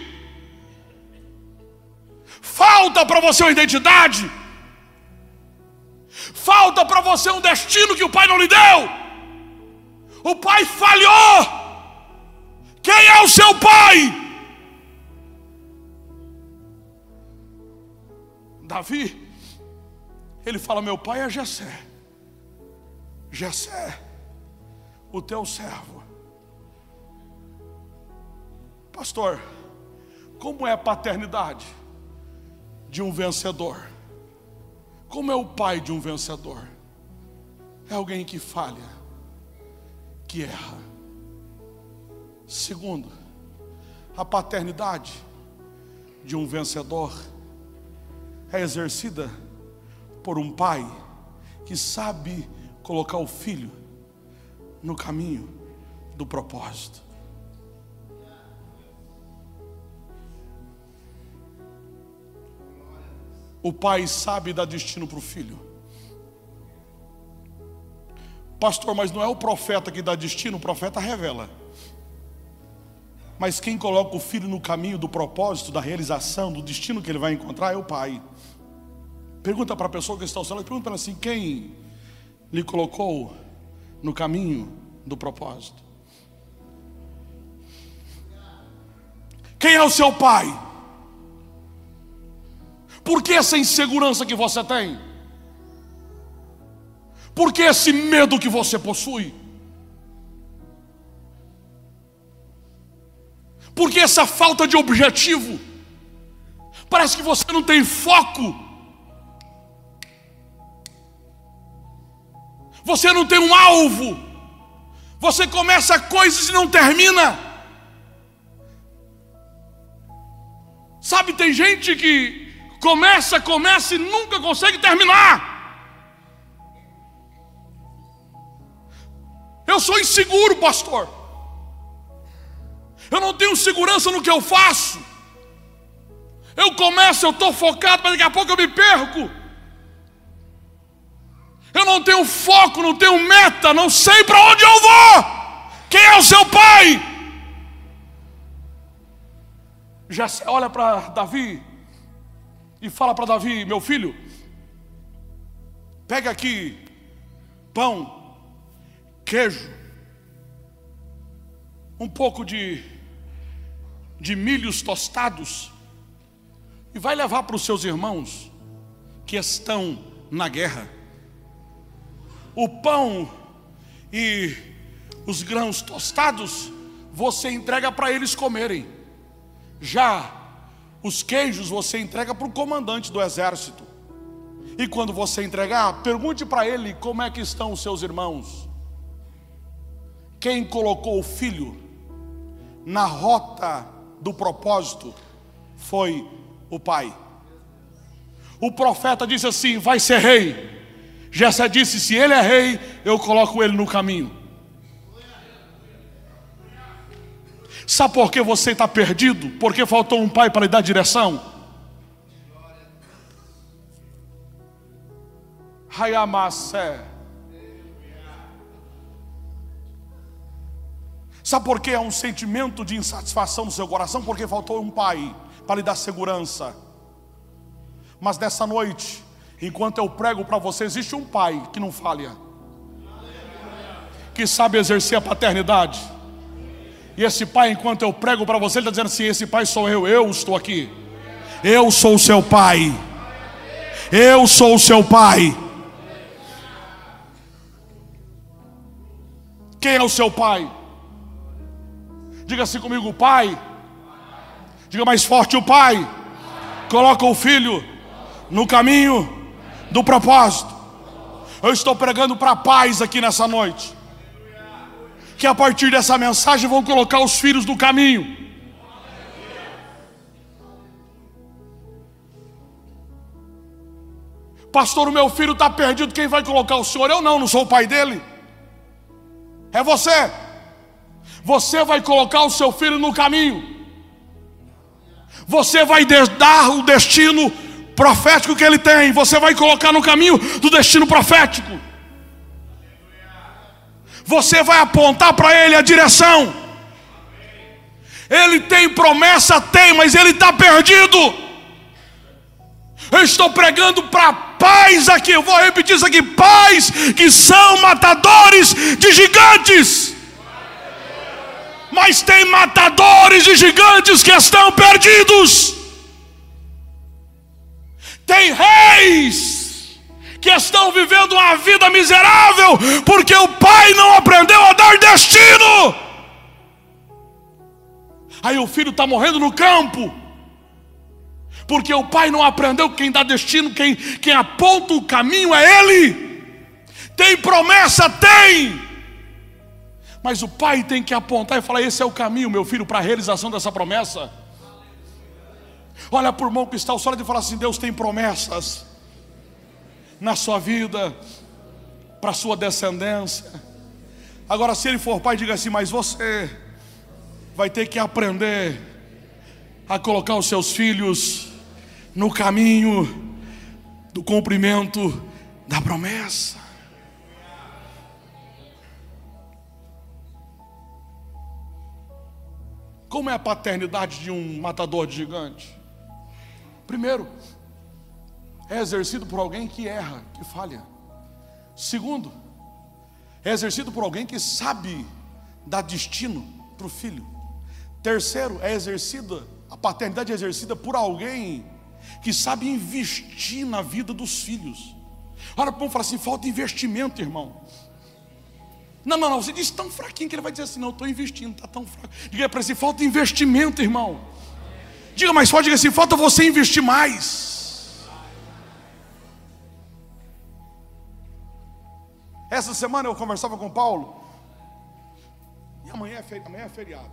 Falta para você uma identidade. Falta para você um destino que o pai não lhe deu. O pai falhou. Quem é o seu pai? Davi, ele fala: Meu pai é Jessé. Jessé, o teu servo. Pastor, como é a paternidade? de um vencedor. Como é o pai de um vencedor? É alguém que falha, que erra. Segundo, a paternidade de um vencedor é exercida por um pai que sabe colocar o filho no caminho do propósito. o pai sabe dar destino para o filho. Pastor, mas não é o profeta que dá destino, o profeta revela. Mas quem coloca o filho no caminho do propósito, da realização, do destino que ele vai encontrar é o pai. Pergunta para a pessoa que está ao céu, pergunta assim: quem lhe colocou no caminho do propósito? Quem é o seu pai? Por que essa insegurança que você tem? Por que esse medo que você possui? Por que essa falta de objetivo? Parece que você não tem foco. Você não tem um alvo. Você começa coisas e não termina. Sabe, tem gente que Começa, começa e nunca consegue terminar. Eu sou inseguro, pastor. Eu não tenho segurança no que eu faço. Eu começo, eu estou focado, mas daqui a pouco eu me perco. Eu não tenho foco, não tenho meta, não sei para onde eu vou. Quem é o seu pai? Já olha para Davi e fala para Davi: Meu filho, pega aqui pão, queijo, um pouco de, de milhos tostados e vai levar para os seus irmãos que estão na guerra. O pão e os grãos tostados você entrega para eles comerem. Já os queijos você entrega para o comandante do exército. E quando você entregar, pergunte para ele como é que estão os seus irmãos. Quem colocou o filho na rota do propósito foi o pai. O profeta disse assim: vai ser rei. Jessé disse: se ele é rei, eu coloco ele no caminho. Sabe por que você está perdido? Porque faltou um pai para lhe dar direção. Hayamase. Sabe por que é um sentimento de insatisfação no seu coração? Porque faltou um pai para lhe dar segurança. Mas nessa noite, enquanto eu prego para você, existe um pai que não falha, que sabe exercer a paternidade e esse pai, enquanto eu prego para você, ele está dizendo assim: esse pai sou eu, eu estou aqui. Eu sou o seu pai. Eu sou o seu pai. Quem é o seu pai? Diga assim comigo, pai. Diga mais forte, o pai. Coloca o filho no caminho do propósito. Eu estou pregando para pais aqui nessa noite que a partir dessa mensagem vão colocar os filhos no caminho. Pastor, o meu filho está perdido, quem vai colocar o senhor? Eu não, não sou o pai dele. É você. Você vai colocar o seu filho no caminho. Você vai dar o destino profético que ele tem. Você vai colocar no caminho do destino profético. Você vai apontar para ele a direção. Ele tem promessa, tem, mas ele está perdido. Eu estou pregando para pais aqui, eu vou repetir isso aqui: pais que são matadores de gigantes. Mas tem matadores de gigantes que estão perdidos. Tem reis que estão vivendo uma vida miserável porque o pai não aprendeu a dar destino. Aí o filho está morrendo no campo porque o pai não aprendeu quem dá destino, quem, quem aponta o caminho é ele. Tem promessa? Tem. Mas o pai tem que apontar e falar: esse é o caminho, meu filho, para a realização dessa promessa. Olha por mão que está o sol e fala assim: Deus tem promessas na sua vida, para a sua descendência. Agora, se ele for pai, diga assim: Mas você vai ter que aprender a colocar os seus filhos no caminho do cumprimento da promessa. Como é a paternidade de um matador de gigante? Primeiro, é exercido por alguém que erra, que falha. Segundo, é exercido por alguém que sabe dar destino para o filho. Terceiro, é exercida, a paternidade é exercida por alguém que sabe investir na vida dos filhos. Olha, o fala assim: falta investimento, irmão. Não, não, não, você diz tão fraquinho que ele vai dizer assim: não, estou investindo, está tão fraco. Diga para ele: falta investimento, irmão. Diga mais forte, diga assim: falta você investir mais. Essa semana eu conversava com o Paulo, e amanhã é, feri amanhã é feriado.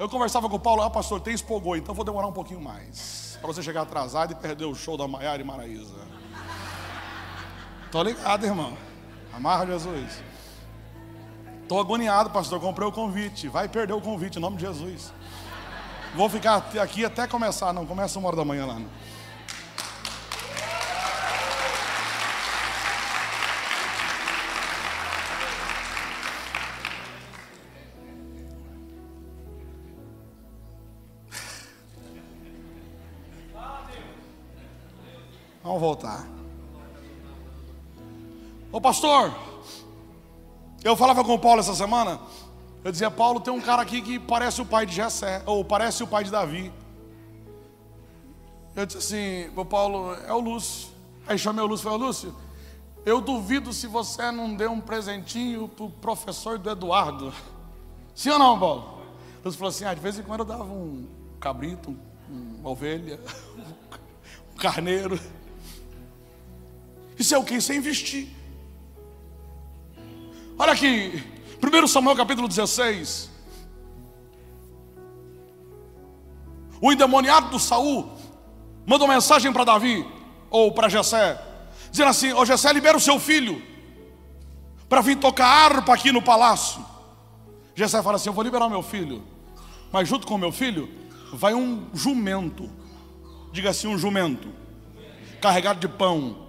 Eu conversava com o Paulo, ah, pastor, tem expogou, então vou demorar um pouquinho mais para você chegar atrasado e perder o show da Maiara e Maraísa. Tô ligado, irmão. Amarra Jesus. Tô agoniado, pastor. Comprei o convite. Vai perder o convite em nome de Jesus. Vou ficar aqui até começar. Não, começa uma hora da manhã lá. Não. Né? Vamos voltar. Ô pastor, eu falava com o Paulo essa semana. Eu dizia, Paulo, tem um cara aqui que parece o pai de Jessé, ou parece o pai de Davi. Eu disse assim, o Paulo, é o Lúcio. Aí chamei o Lúcio e falei, Lúcio, eu duvido se você não deu um presentinho para o professor do Eduardo. Sim ou não, Paulo? Lúcio falou assim, ah, de vez em quando eu dava um cabrito, uma ovelha, um carneiro. Isso é o que? Isso é investir. Olha aqui, 1 Samuel capítulo 16. O endemoniado do Saul manda uma mensagem para Davi, ou para Jessé, dizendo assim: Ô Jessé, libera o seu filho para vir tocar harpa aqui no palácio. Jessé fala assim: Eu vou liberar meu filho, mas junto com meu filho vai um jumento, diga assim: um jumento, carregado de pão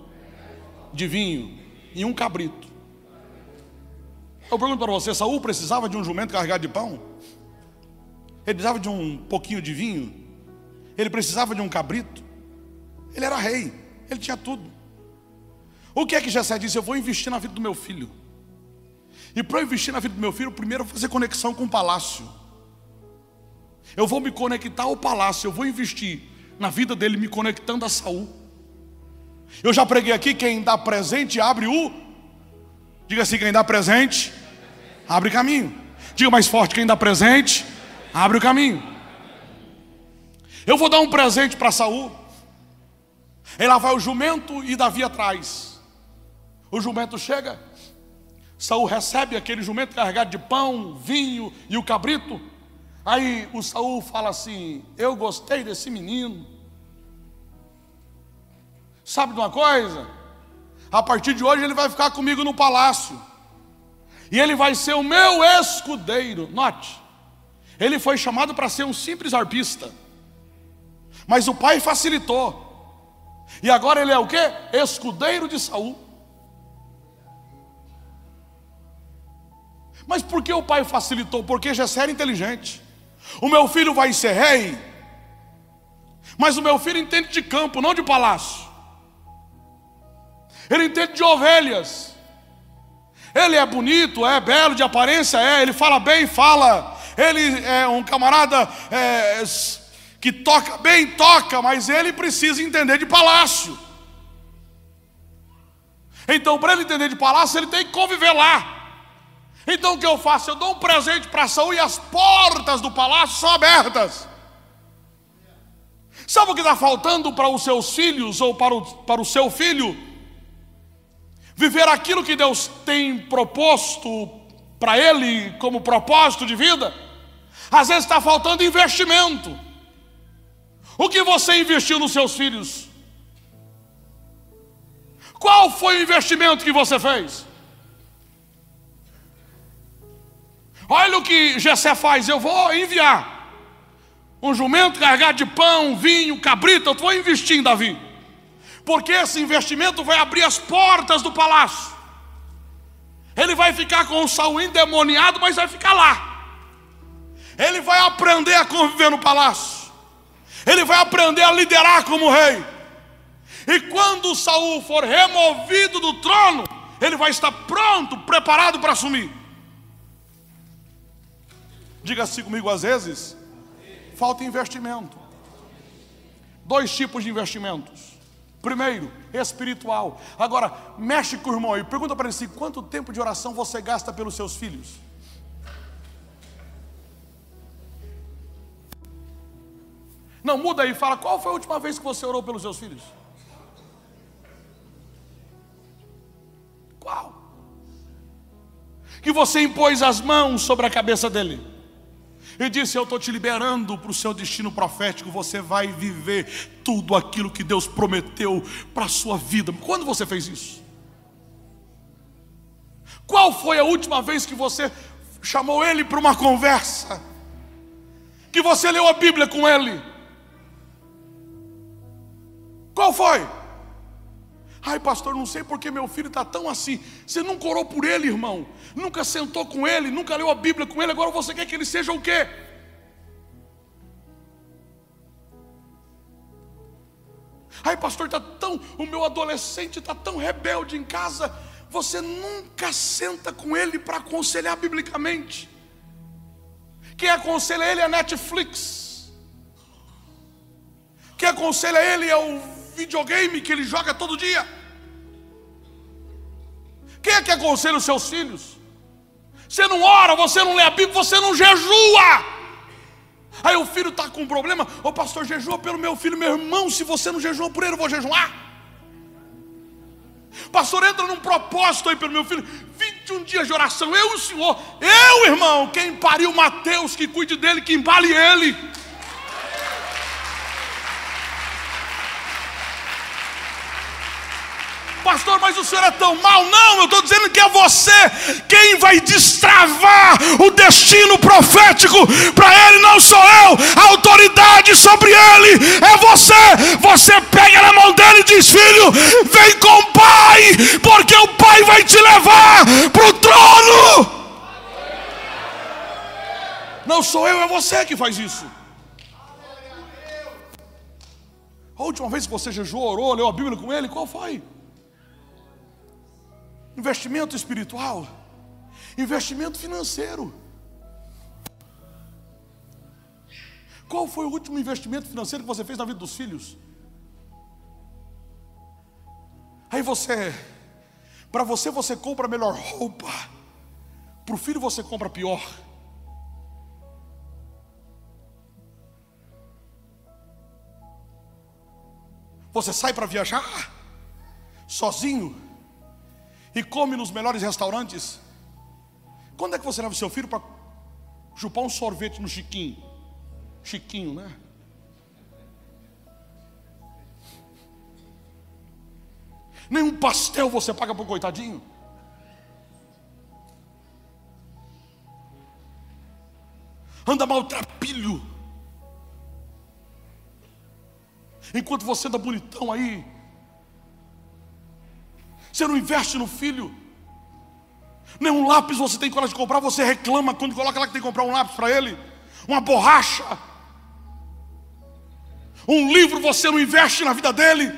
de vinho e um cabrito. Eu pergunto para você: Saul precisava de um jumento carregado de pão? Ele precisava de um pouquinho de vinho? Ele precisava de um cabrito? Ele era rei, ele tinha tudo. O que é que Jessé disse? Eu vou investir na vida do meu filho. E para investir na vida do meu filho, primeiro eu vou fazer conexão com o palácio. Eu vou me conectar ao palácio, eu vou investir na vida dele, me conectando a Saul. Eu já preguei aqui: quem dá presente abre o. Diga assim: quem dá presente abre caminho. Diga mais forte: quem dá presente abre o caminho. Eu vou dar um presente para Saul. E lá vai o jumento e Davi atrás. O jumento chega. Saul recebe aquele jumento carregado de pão, vinho e o cabrito. Aí o Saul fala assim: Eu gostei desse menino. Sabe de uma coisa? A partir de hoje ele vai ficar comigo no palácio. E ele vai ser o meu escudeiro. Note, ele foi chamado para ser um simples arpista. Mas o pai facilitou. E agora ele é o que? Escudeiro de Saul. Mas por que o pai facilitou? Porque Jessé era inteligente. O meu filho vai ser rei. Mas o meu filho entende de campo, não de palácio. Ele entende de ovelhas. Ele é bonito, é belo de aparência, é. Ele fala bem, fala. Ele é um camarada é, que toca bem, toca, mas ele precisa entender de palácio. Então, para ele entender de palácio, ele tem que conviver lá. Então o que eu faço? Eu dou um presente para Saul e as portas do palácio são abertas. Sabe o que está faltando para os seus filhos ou para o, para o seu filho? Viver aquilo que Deus tem proposto para ele como propósito de vida? Às vezes está faltando investimento. O que você investiu nos seus filhos? Qual foi o investimento que você fez? Olha o que Jessé faz, eu vou enviar um jumento carregado de pão, vinho, cabrito, eu vou investir em Davi. Porque esse investimento vai abrir as portas do palácio. Ele vai ficar com o Saul endemoniado, mas vai ficar lá. Ele vai aprender a conviver no palácio. Ele vai aprender a liderar como rei. E quando Saul for removido do trono, ele vai estar pronto, preparado para assumir. Diga assim comigo às vezes, falta investimento. Dois tipos de investimentos. Primeiro, espiritual. Agora, mexe com o irmão e pergunta para ele assim: quanto tempo de oração você gasta pelos seus filhos? Não, muda aí, fala, qual foi a última vez que você orou pelos seus filhos? Qual? Que você impôs as mãos sobre a cabeça dele e disse: Eu estou te liberando para o seu destino profético. Você vai viver tudo aquilo que Deus prometeu para a sua vida. Quando você fez isso? Qual foi a última vez que você chamou ele para uma conversa? Que você leu a Bíblia com ele? Qual foi? Ai, pastor, não sei porque meu filho está tão assim. Você nunca orou por ele, irmão. Nunca sentou com ele, nunca leu a Bíblia com ele. Agora você quer que ele seja o quê? Ai, pastor, está tão. O meu adolescente está tão rebelde em casa. Você nunca senta com ele para aconselhar biblicamente. Quem aconselha ele é a Netflix. Quem aconselha ele é o videogame que ele joga todo dia? Quem é que aconselha os seus filhos? Você não ora, você não lê a Bíblia, você não jejua. Aí o filho está com um problema, ô pastor, jejua pelo meu filho, meu irmão, se você não jejua por ele, eu vou jejuar. Pastor, entra num propósito aí pelo meu filho, 21 dias de oração, eu e o senhor, eu irmão, quem pariu Mateus, que cuide dele, que embale ele. Pastor, mas o senhor é tão mal. Não, eu estou dizendo que é você quem vai destravar o destino profético para ele, não sou eu. A autoridade sobre ele é você. Você pega na mão dele e diz: Filho, vem com o pai, porque o pai vai te levar para o trono. Não sou eu, é você que faz isso. A última vez que você jejuou, orou, leu a Bíblia com ele, qual foi? Investimento espiritual, investimento financeiro. Qual foi o último investimento financeiro que você fez na vida dos filhos? Aí você, para você, você compra a melhor roupa, para o filho você compra pior. Você sai para viajar sozinho e come nos melhores restaurantes? Quando é que você leva o seu filho para chupar um sorvete no Chiquinho? Chiquinho, né? Nenhum pastel você paga para o coitadinho. Anda maltrapilho. Enquanto você anda bonitão aí, você não investe no filho. Nem um lápis você tem coragem de comprar, você reclama quando coloca lá que tem que comprar um lápis para ele, uma borracha. Um livro você não investe na vida dele.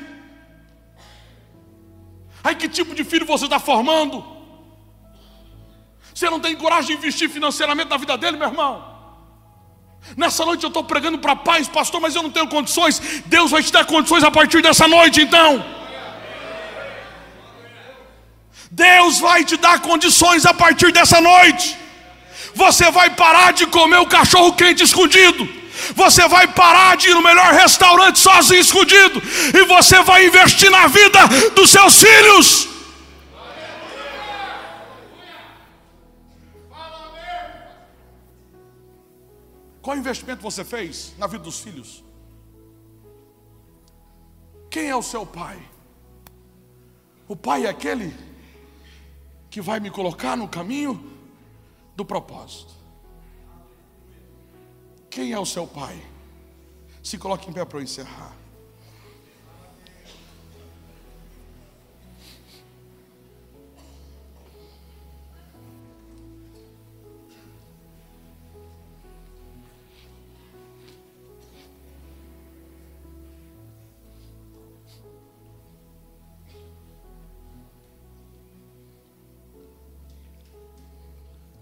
Aí que tipo de filho você está formando? Você não tem coragem de investir financeiramente na vida dele, meu irmão? Nessa noite eu estou pregando para pais, pastor, mas eu não tenho condições. Deus vai te dar condições a partir dessa noite, então. Deus vai te dar condições a partir dessa noite. Você vai parar de comer o cachorro quente escondido. Você vai parar de ir no melhor restaurante sozinho escondido. E você vai investir na vida dos seus filhos. Qual investimento você fez na vida dos filhos? Quem é o seu pai? O pai é aquele que vai me colocar no caminho do propósito. Quem é o seu pai? Se coloque em pé para eu encerrar.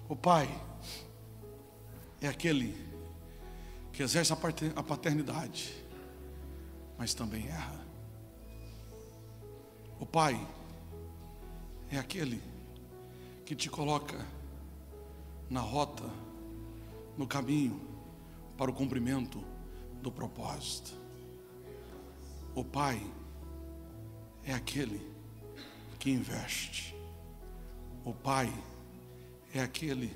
O pai é aquele que exerce a paternidade, mas também erra. O pai é aquele que te coloca na rota, no caminho para o cumprimento do propósito. O pai é aquele que investe. O pai é é aquele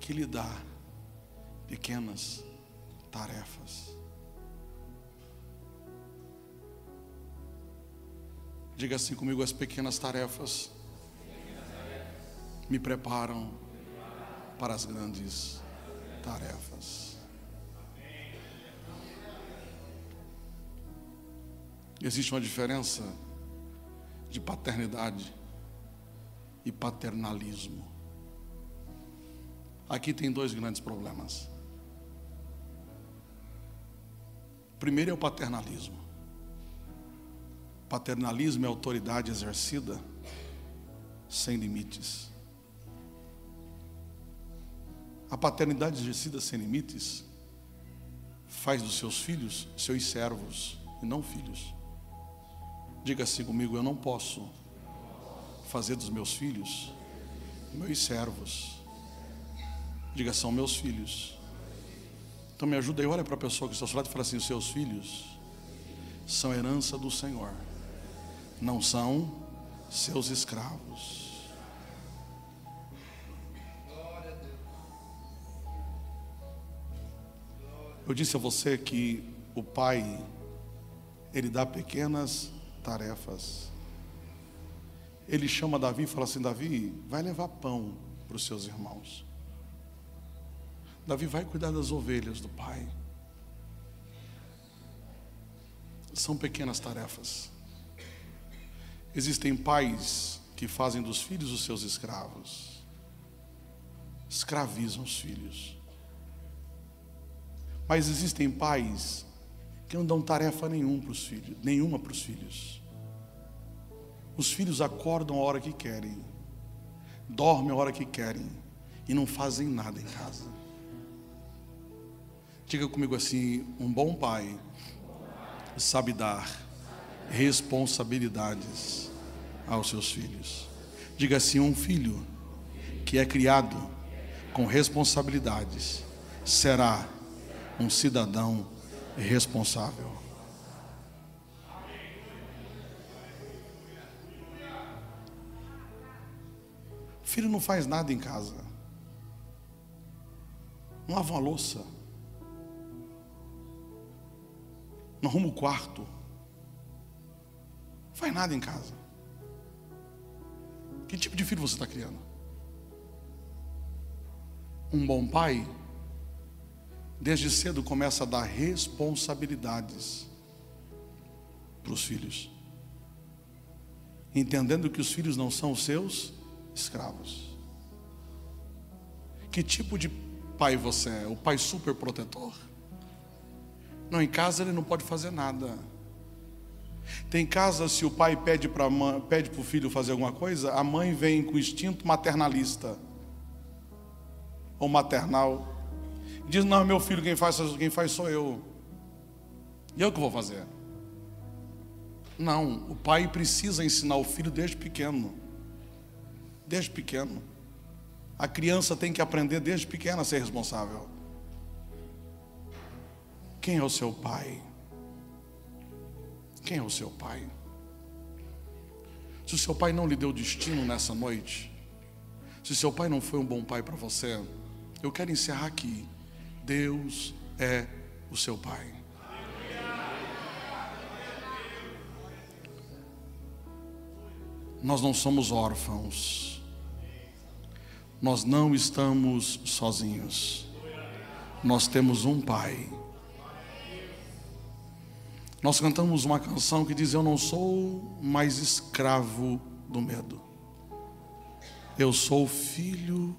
que lhe dá pequenas tarefas. Diga assim comigo: as pequenas tarefas me preparam para as grandes tarefas. Existe uma diferença de paternidade e paternalismo. Aqui tem dois grandes problemas. Primeiro é o paternalismo. Paternalismo é autoridade exercida sem limites. A paternidade exercida sem limites faz dos seus filhos seus servos e não filhos. Diga assim comigo: eu não posso fazer dos meus filhos meus servos Diga, são meus filhos. Então me ajuda aí, olha para a pessoa que está ao seu lado e fala assim: os seus filhos são herança do Senhor, não são seus escravos. Eu disse a você que o pai, ele dá pequenas tarefas. Ele chama Davi e fala assim: Davi, vai levar pão para os seus irmãos. Davi vai cuidar das ovelhas do pai. São pequenas tarefas. Existem pais que fazem dos filhos os seus escravos, escravizam os filhos. Mas existem pais que não dão tarefa nenhuma para os filhos, nenhuma para os filhos. Os filhos acordam a hora que querem, dormem a hora que querem e não fazem nada em casa. Diga comigo assim: um bom pai sabe dar responsabilidades aos seus filhos. Diga assim: um filho que é criado com responsabilidades será um cidadão responsável. filho não faz nada em casa, não lava uma louça não arruma o quarto, faz nada em casa. Que tipo de filho você está criando? Um bom pai desde cedo começa a dar responsabilidades para os filhos, entendendo que os filhos não são seus escravos. Que tipo de pai você é? O pai super protetor? Não, em casa ele não pode fazer nada. Tem casa, se o pai pede para pede o filho fazer alguma coisa, a mãe vem com instinto maternalista ou maternal. Diz: Não, meu filho, quem faz, quem faz sou eu. E eu que vou fazer. Não, o pai precisa ensinar o filho desde pequeno. Desde pequeno. A criança tem que aprender desde pequena a ser responsável. Quem é o seu pai? Quem é o seu pai? Se o seu pai não lhe deu destino nessa noite, se o seu pai não foi um bom pai para você, eu quero encerrar aqui. Deus é o seu pai. Nós não somos órfãos. Nós não estamos sozinhos. Nós temos um pai. Nós cantamos uma canção que diz: Eu não sou mais escravo do medo, eu sou filho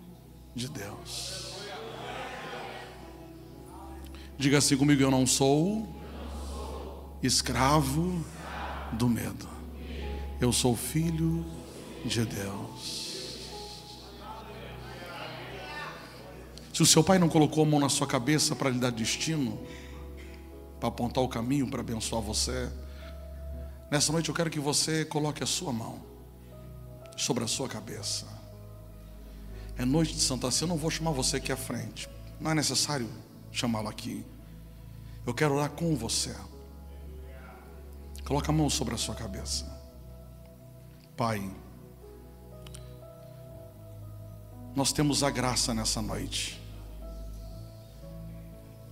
de Deus. Diga assim comigo: Eu não sou escravo do medo, eu sou filho de Deus. Se o seu pai não colocou a mão na sua cabeça para lhe dar destino, para apontar o caminho para abençoar você. Nessa noite eu quero que você coloque a sua mão sobre a sua cabeça. É noite de Santa Ceia, eu não vou chamar você aqui à frente. Não é necessário chamá-lo aqui. Eu quero orar com você. Coloque a mão sobre a sua cabeça. Pai, nós temos a graça nessa noite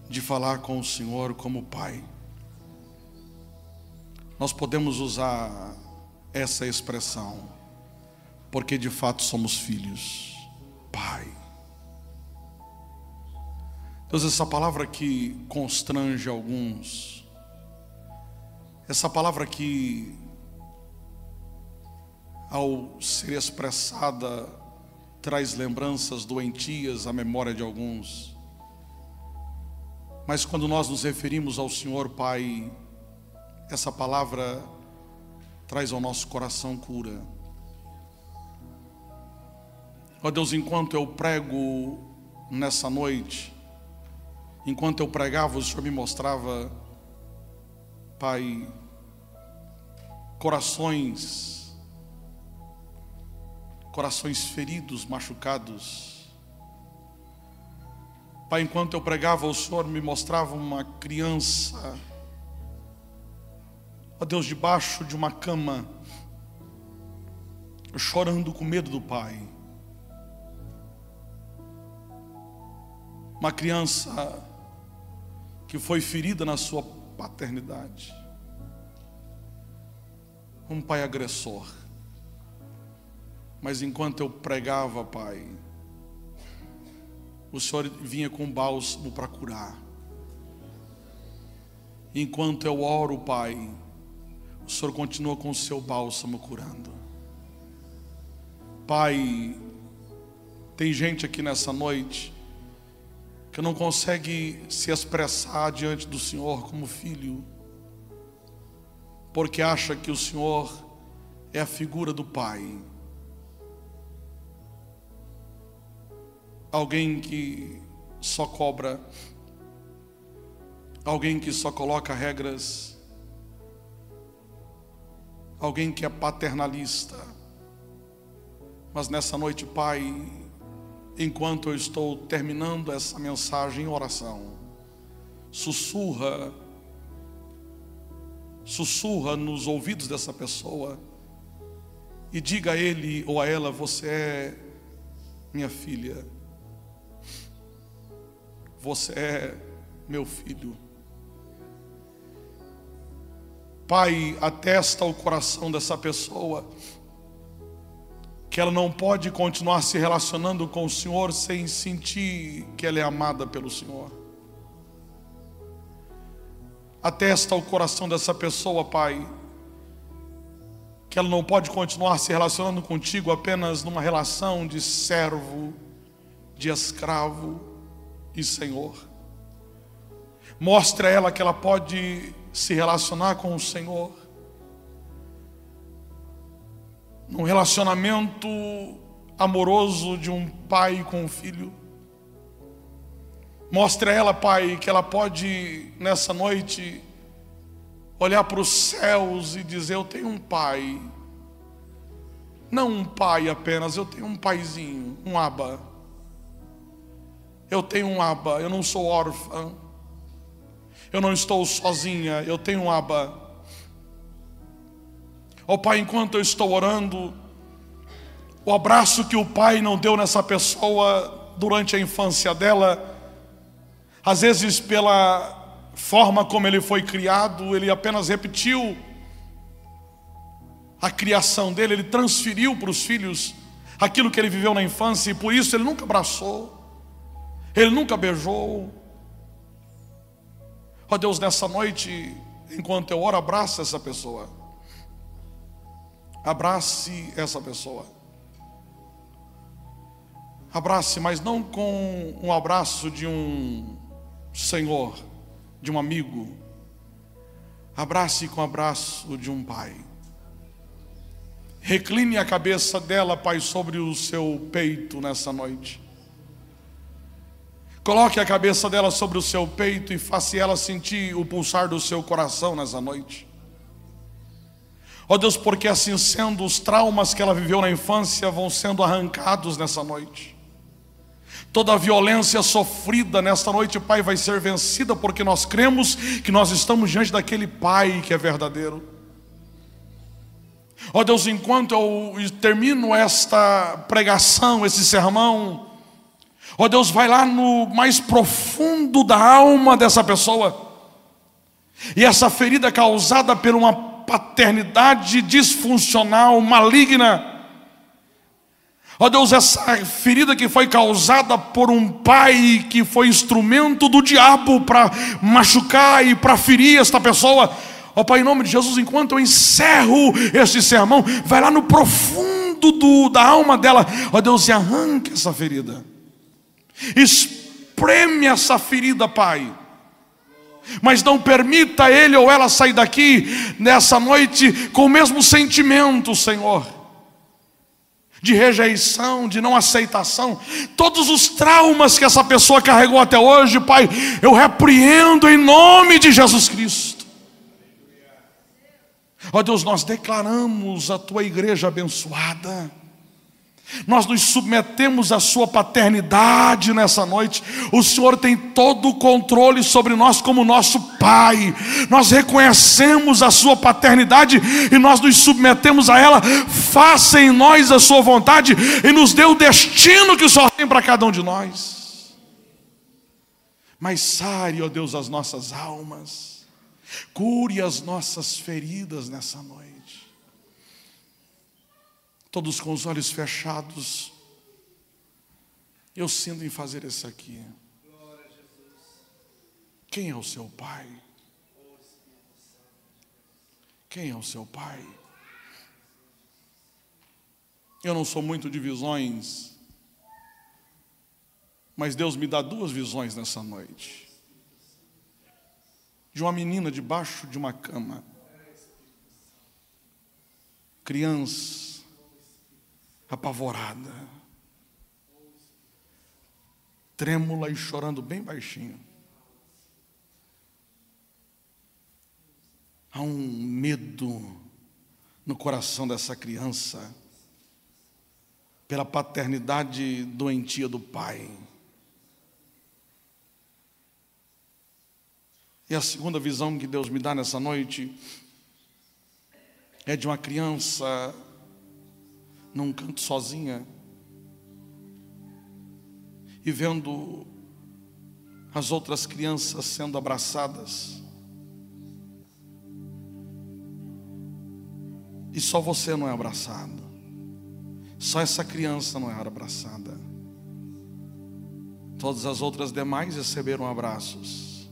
de falar com o Senhor como Pai. Nós podemos usar essa expressão, porque de fato somos filhos. Pai. Deus, essa palavra que constrange alguns, essa palavra que, ao ser expressada, traz lembranças doentias à memória de alguns. Mas quando nós nos referimos ao Senhor Pai, essa palavra traz ao nosso coração cura. Ó Deus, enquanto eu prego nessa noite, enquanto eu pregava, o Senhor me mostrava, Pai, corações, corações feridos, machucados, Pai, enquanto eu pregava, o Senhor me mostrava uma criança, ó Deus, debaixo de uma cama, chorando com medo do Pai. Uma criança que foi ferida na sua paternidade. Um pai agressor. Mas enquanto eu pregava, Pai, o Senhor vinha com bálsamo para curar. Enquanto eu oro, Pai, o Senhor continua com o seu bálsamo curando. Pai, tem gente aqui nessa noite que não consegue se expressar diante do Senhor como filho, porque acha que o Senhor é a figura do Pai. Alguém que só cobra, alguém que só coloca regras, alguém que é paternalista. Mas nessa noite, Pai, enquanto eu estou terminando essa mensagem em oração, sussurra, sussurra nos ouvidos dessa pessoa e diga a ele ou a ela: Você é minha filha. Você é meu filho. Pai, atesta o coração dessa pessoa que ela não pode continuar se relacionando com o Senhor sem sentir que ela é amada pelo Senhor. atesta o coração dessa pessoa, Pai, que ela não pode continuar se relacionando contigo apenas numa relação de servo, de escravo e senhor. Mostre a ela que ela pode se relacionar com o Senhor num relacionamento amoroso de um pai com um filho. Mostre a ela, Pai, que ela pode nessa noite olhar para os céus e dizer: Eu tenho um pai. Não um pai apenas, eu tenho um paizinho, um aba. Eu tenho um aba, eu não sou órfã. Eu não estou sozinha, eu tenho um aba. Ó oh, Pai, enquanto eu estou orando, o abraço que o pai não deu nessa pessoa durante a infância dela, às vezes, pela forma como ele foi criado, ele apenas repetiu a criação dele, ele transferiu para os filhos aquilo que ele viveu na infância e por isso ele nunca abraçou, ele nunca beijou. Ó oh Deus, nessa noite, enquanto eu oro, abraça essa pessoa. Abrace essa pessoa. Abrace, mas não com um abraço de um Senhor, de um amigo. Abrace com o abraço de um pai. Recline a cabeça dela, Pai, sobre o seu peito nessa noite. Coloque a cabeça dela sobre o seu peito e faça ela sentir o pulsar do seu coração nessa noite. Ó oh Deus, porque assim sendo, os traumas que ela viveu na infância vão sendo arrancados nessa noite. Toda violência sofrida nesta noite, Pai, vai ser vencida porque nós cremos que nós estamos diante daquele Pai que é verdadeiro. Ó oh Deus, enquanto eu termino esta pregação, esse sermão, ó oh Deus, vai lá no mais profundo da alma dessa pessoa. E essa ferida causada por uma paternidade disfuncional, maligna, Ó Deus, essa ferida que foi causada por um pai que foi instrumento do diabo para machucar e para ferir esta pessoa. Ó Pai, em nome de Jesus, enquanto eu encerro este sermão, vai lá no profundo do, da alma dela, ó Deus, e arranque essa ferida. Espreme essa ferida, Pai. Mas não permita ele ou ela sair daqui nessa noite com o mesmo sentimento, Senhor de rejeição, de não aceitação, todos os traumas que essa pessoa carregou até hoje, Pai, eu repreendo em nome de Jesus Cristo. Ó Deus, nós declaramos a tua igreja abençoada. Nós nos submetemos à Sua paternidade nessa noite. O Senhor tem todo o controle sobre nós, como nosso Pai. Nós reconhecemos a Sua paternidade e nós nos submetemos a ela. Faça em nós a Sua vontade e nos dê o destino que o Senhor tem para cada um de nós. Mas sare, ó Deus, as nossas almas, cure as nossas feridas nessa noite todos com os olhos fechados. Eu sinto em fazer isso aqui. Quem é o seu pai? Quem é o seu pai? Eu não sou muito de visões, mas Deus me dá duas visões nessa noite. De uma menina debaixo de uma cama, criança, apavorada, trêmula e chorando bem baixinho. Há um medo no coração dessa criança pela paternidade doentia do pai. E a segunda visão que Deus me dá nessa noite é de uma criança num canto sozinha e vendo as outras crianças sendo abraçadas. E só você não é abraçado. Só essa criança não é abraçada. Todas as outras demais receberam abraços,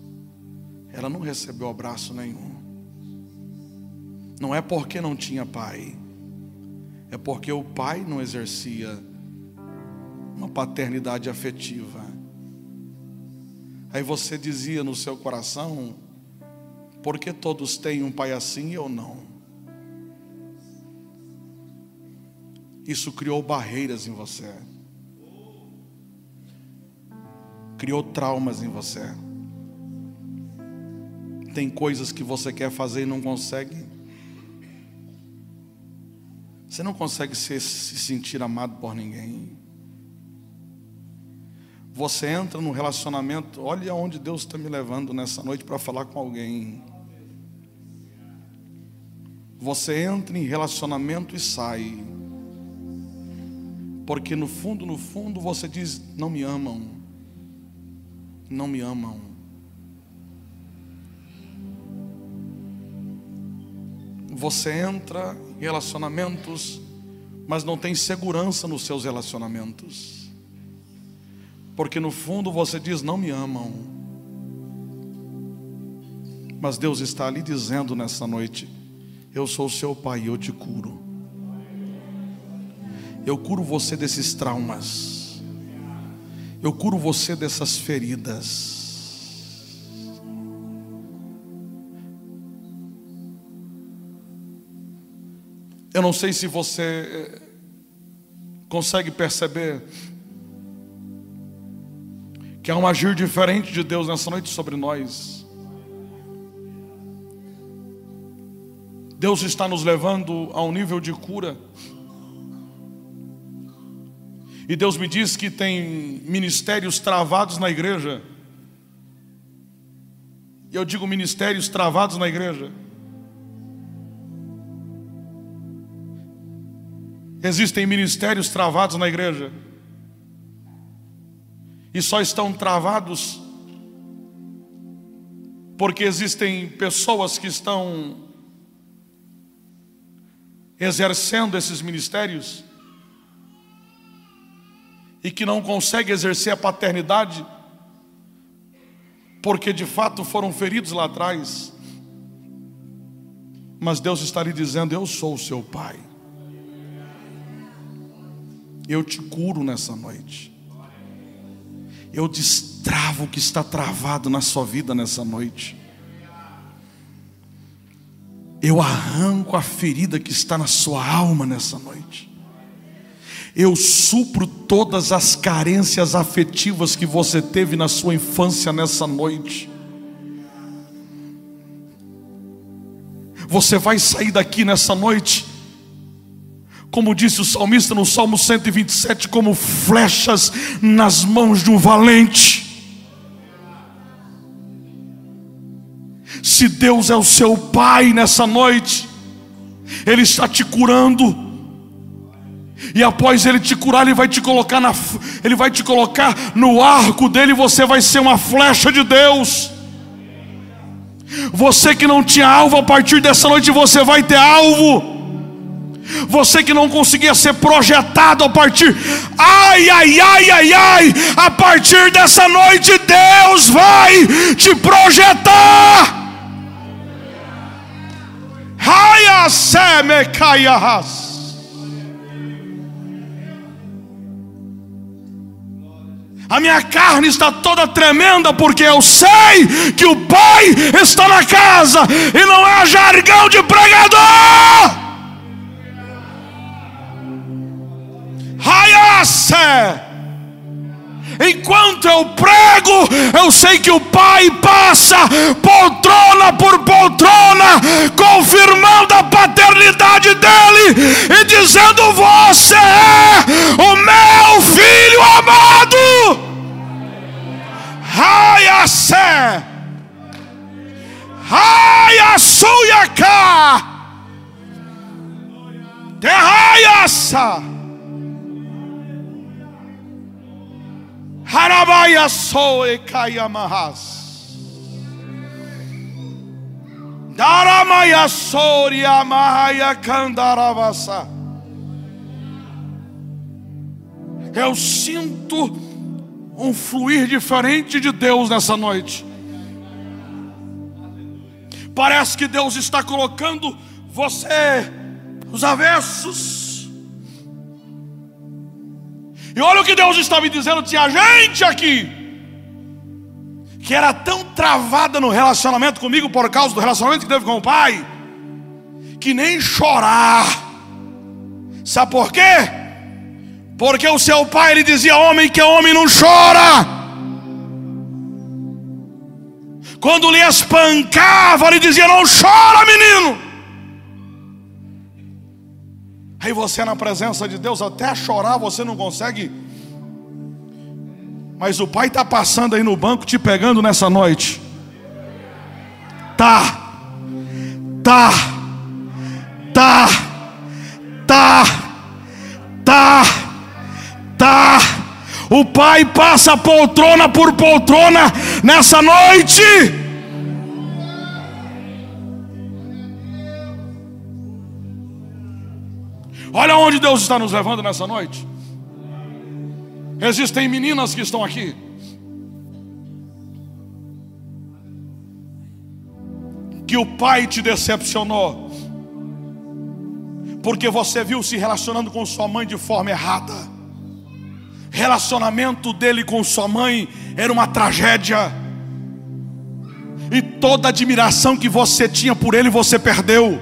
ela não recebeu abraço nenhum. Não é porque não tinha pai, é porque o pai não exercia uma paternidade afetiva. Aí você dizia no seu coração: por que todos têm um pai assim e eu não? Isso criou barreiras em você, criou traumas em você. Tem coisas que você quer fazer e não consegue. Você não consegue se, se sentir amado por ninguém. Você entra no relacionamento, olha onde Deus está me levando nessa noite para falar com alguém. Você entra em relacionamento e sai. Porque no fundo, no fundo, você diz: não me amam. Não me amam. Você entra relacionamentos, mas não tem segurança nos seus relacionamentos. Porque no fundo você diz: não me amam. Mas Deus está ali dizendo nessa noite: Eu sou seu pai e eu te curo. Eu curo você desses traumas. Eu curo você dessas feridas. Eu não sei se você eh, consegue perceber que há um agir diferente de Deus nessa noite sobre nós. Deus está nos levando a um nível de cura. E Deus me diz que tem ministérios travados na igreja. E eu digo ministérios travados na igreja. Existem ministérios travados na igreja. E só estão travados porque existem pessoas que estão exercendo esses ministérios e que não conseguem exercer a paternidade porque de fato foram feridos lá atrás. Mas Deus estaria dizendo: Eu sou o seu pai. Eu te curo nessa noite. Eu destravo o que está travado na sua vida nessa noite. Eu arranco a ferida que está na sua alma nessa noite. Eu supro todas as carências afetivas que você teve na sua infância nessa noite. Você vai sair daqui nessa noite como disse o salmista no Salmo 127, como flechas nas mãos de um valente. Se Deus é o seu Pai nessa noite, Ele está te curando. E após ele te curar, ele vai te colocar na, ele vai te colocar no arco dele, você vai ser uma flecha de Deus. Você que não tinha alvo, a partir dessa noite você vai ter alvo. Você que não conseguia ser projetado a partir, ai, ai, ai, ai, ai, a partir dessa noite Deus vai te projetar. A minha carne está toda tremenda porque eu sei que o Pai está na casa e não é jargão de pregador. Raiasse. Enquanto eu prego, eu sei que o Pai passa poltrona por poltrona, confirmando a paternidade dele e dizendo: Você é o meu filho amado. Raia sé, raia Harabaya soe kayamahas. Daramaya soria mahaya kandaravasa. Eu sinto um fluir diferente de Deus nessa noite. Parece que Deus está colocando você os avessos. E olha o que Deus está me dizendo: tinha gente aqui que era tão travada no relacionamento comigo por causa do relacionamento que teve com o pai, que nem chorar. Sabe por quê? Porque o seu pai ele dizia: homem que é homem não chora. Quando lhe espancava, ele dizia: Não chora, menino. Aí você, na presença de Deus, até chorar você não consegue. Mas o pai está passando aí no banco te pegando nessa noite. Tá, tá, tá, tá, tá, tá. O Pai passa poltrona por poltrona nessa noite. Olha onde Deus está nos levando nessa noite. Existem meninas que estão aqui. Que o pai te decepcionou. Porque você viu se relacionando com sua mãe de forma errada relacionamento dele com sua mãe era uma tragédia. E toda admiração que você tinha por ele, você perdeu.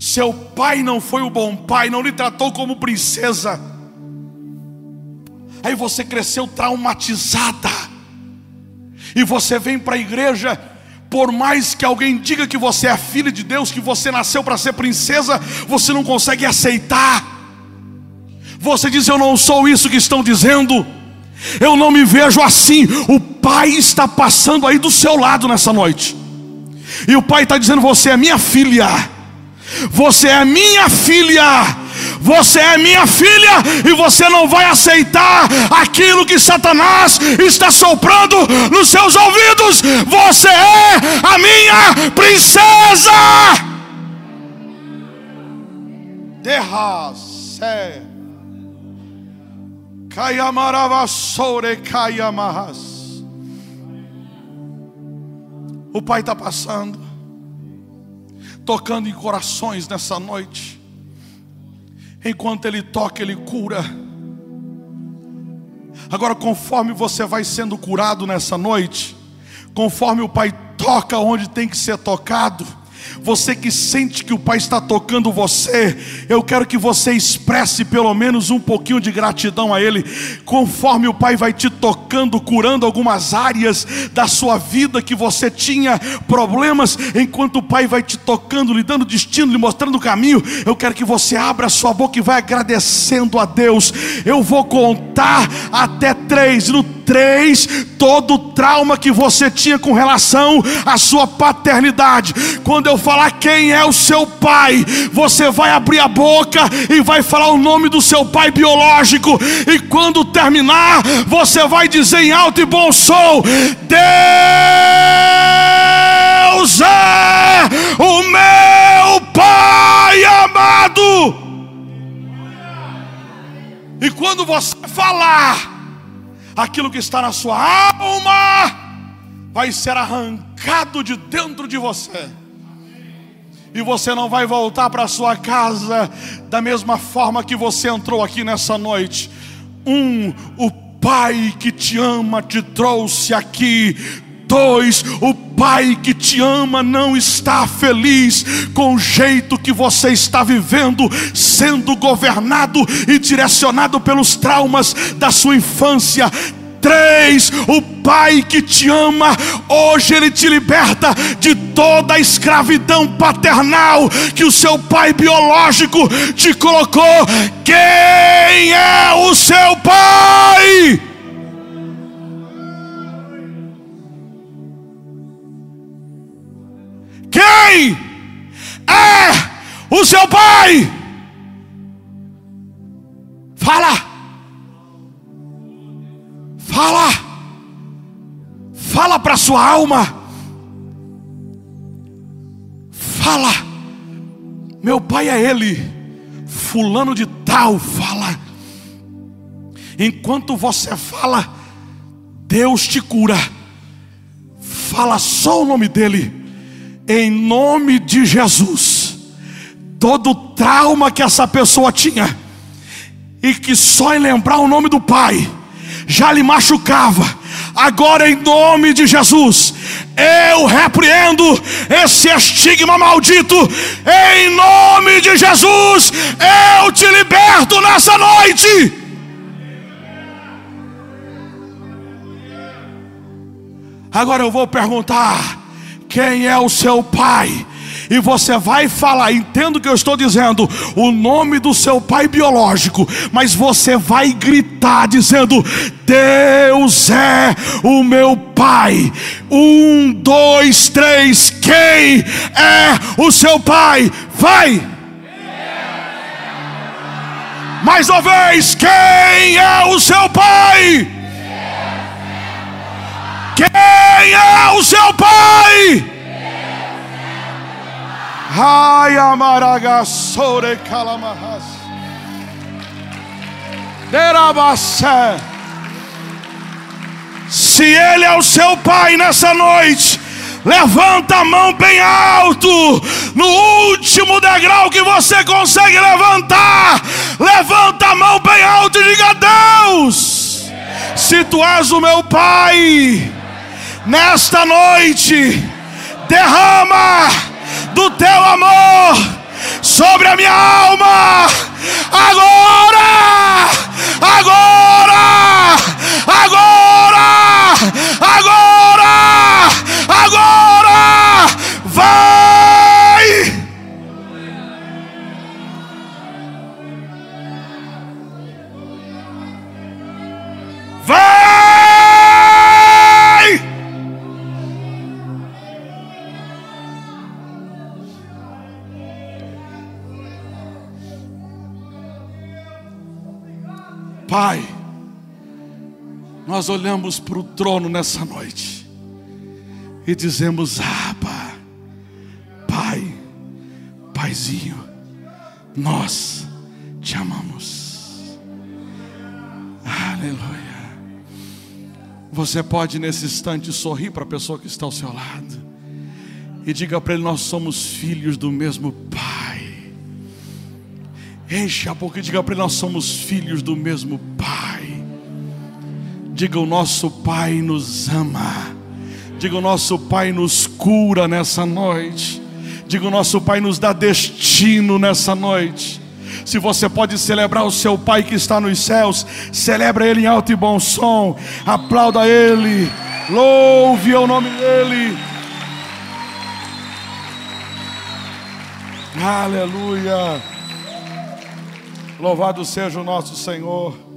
Seu pai não foi o bom pai, não lhe tratou como princesa. Aí você cresceu traumatizada. E você vem para a igreja, por mais que alguém diga que você é filha de Deus, que você nasceu para ser princesa, você não consegue aceitar. Você diz: Eu não sou isso que estão dizendo. Eu não me vejo assim. O Pai está passando aí do seu lado nessa noite. E o Pai está dizendo: Você é minha filha. Você é minha filha. Você é minha filha e você não vai aceitar aquilo que Satanás está soprando nos seus ouvidos. Você é a minha princesa. Terra, sé. O Pai está passando, tocando em corações nessa noite. Enquanto Ele toca, Ele cura. Agora, conforme você vai sendo curado nessa noite, conforme o Pai toca onde tem que ser tocado, você que sente que o Pai está tocando você, eu quero que você expresse pelo menos um pouquinho de gratidão a Ele, conforme o Pai vai te tocando, curando algumas áreas da sua vida que você tinha problemas, enquanto o Pai vai te tocando, lhe dando destino, lhe mostrando o caminho. Eu quero que você abra sua boca e vai agradecendo a Deus. Eu vou contar até três, no todo trauma que você tinha com relação à sua paternidade. Quando eu falar quem é o seu pai, você vai abrir a boca e vai falar o nome do seu pai biológico. E quando terminar, você vai dizer em alto e bom som: Deus é o meu pai amado. E quando você falar, aquilo que está na sua alma vai ser arrancado de dentro de você. E você não vai voltar para sua casa da mesma forma que você entrou aqui nessa noite. Um, o Pai que te ama te trouxe aqui 2: o pai que te ama não está feliz com o jeito que você está vivendo, sendo governado e direcionado pelos traumas da sua infância. 3. O Pai que te ama, hoje Ele te liberta de toda a escravidão paternal que o seu pai biológico te colocou. Quem é o seu pai? Quem é o seu pai? Fala, fala, fala para sua alma. Fala, meu pai é ele, fulano de tal. Fala, enquanto você fala, Deus te cura fala só o nome dele, em nome de Jesus, todo trauma que essa pessoa tinha, e que só em lembrar o nome do Pai já lhe machucava, agora em nome de Jesus, eu repreendo esse estigma maldito, em nome de Jesus, eu te liberto nessa noite. Agora eu vou perguntar: quem é o seu pai? E você vai falar, entendo o que eu estou dizendo, o nome do seu pai biológico, mas você vai gritar dizendo: Deus é o meu pai. Um, dois, três, quem é o seu pai? Vai! Mais uma vez, quem é o seu pai? Quem é o seu pai? Ai, amaragassore calamahas. Derabacé. Se ele é o seu pai nessa noite, levanta a mão bem alto, no último degrau que você consegue levantar, levanta a mão bem alto e diga: Deus, se tu és o meu pai, nesta noite, derrama do teu amor sobre a minha alma, agora, agora, agora, agora, agora, vai. Vai! Pai, nós olhamos para o trono nessa noite e dizemos: Abba, Pai, Paizinho, nós te amamos. Aleluia. Você pode nesse instante sorrir para a pessoa que está ao seu lado e diga para ele: Nós somos filhos do mesmo Pai. Enche a boca e diga para ele: Nós somos filhos do mesmo Pai. Diga: O nosso Pai nos ama. Diga: O nosso Pai nos cura nessa noite. Diga: O nosso Pai nos dá destino nessa noite. Se você pode celebrar o seu Pai que está nos céus, celebra Ele em alto e bom som. Aplauda Ele. Louve o nome dEle. Aleluia. Louvado seja o nosso Senhor.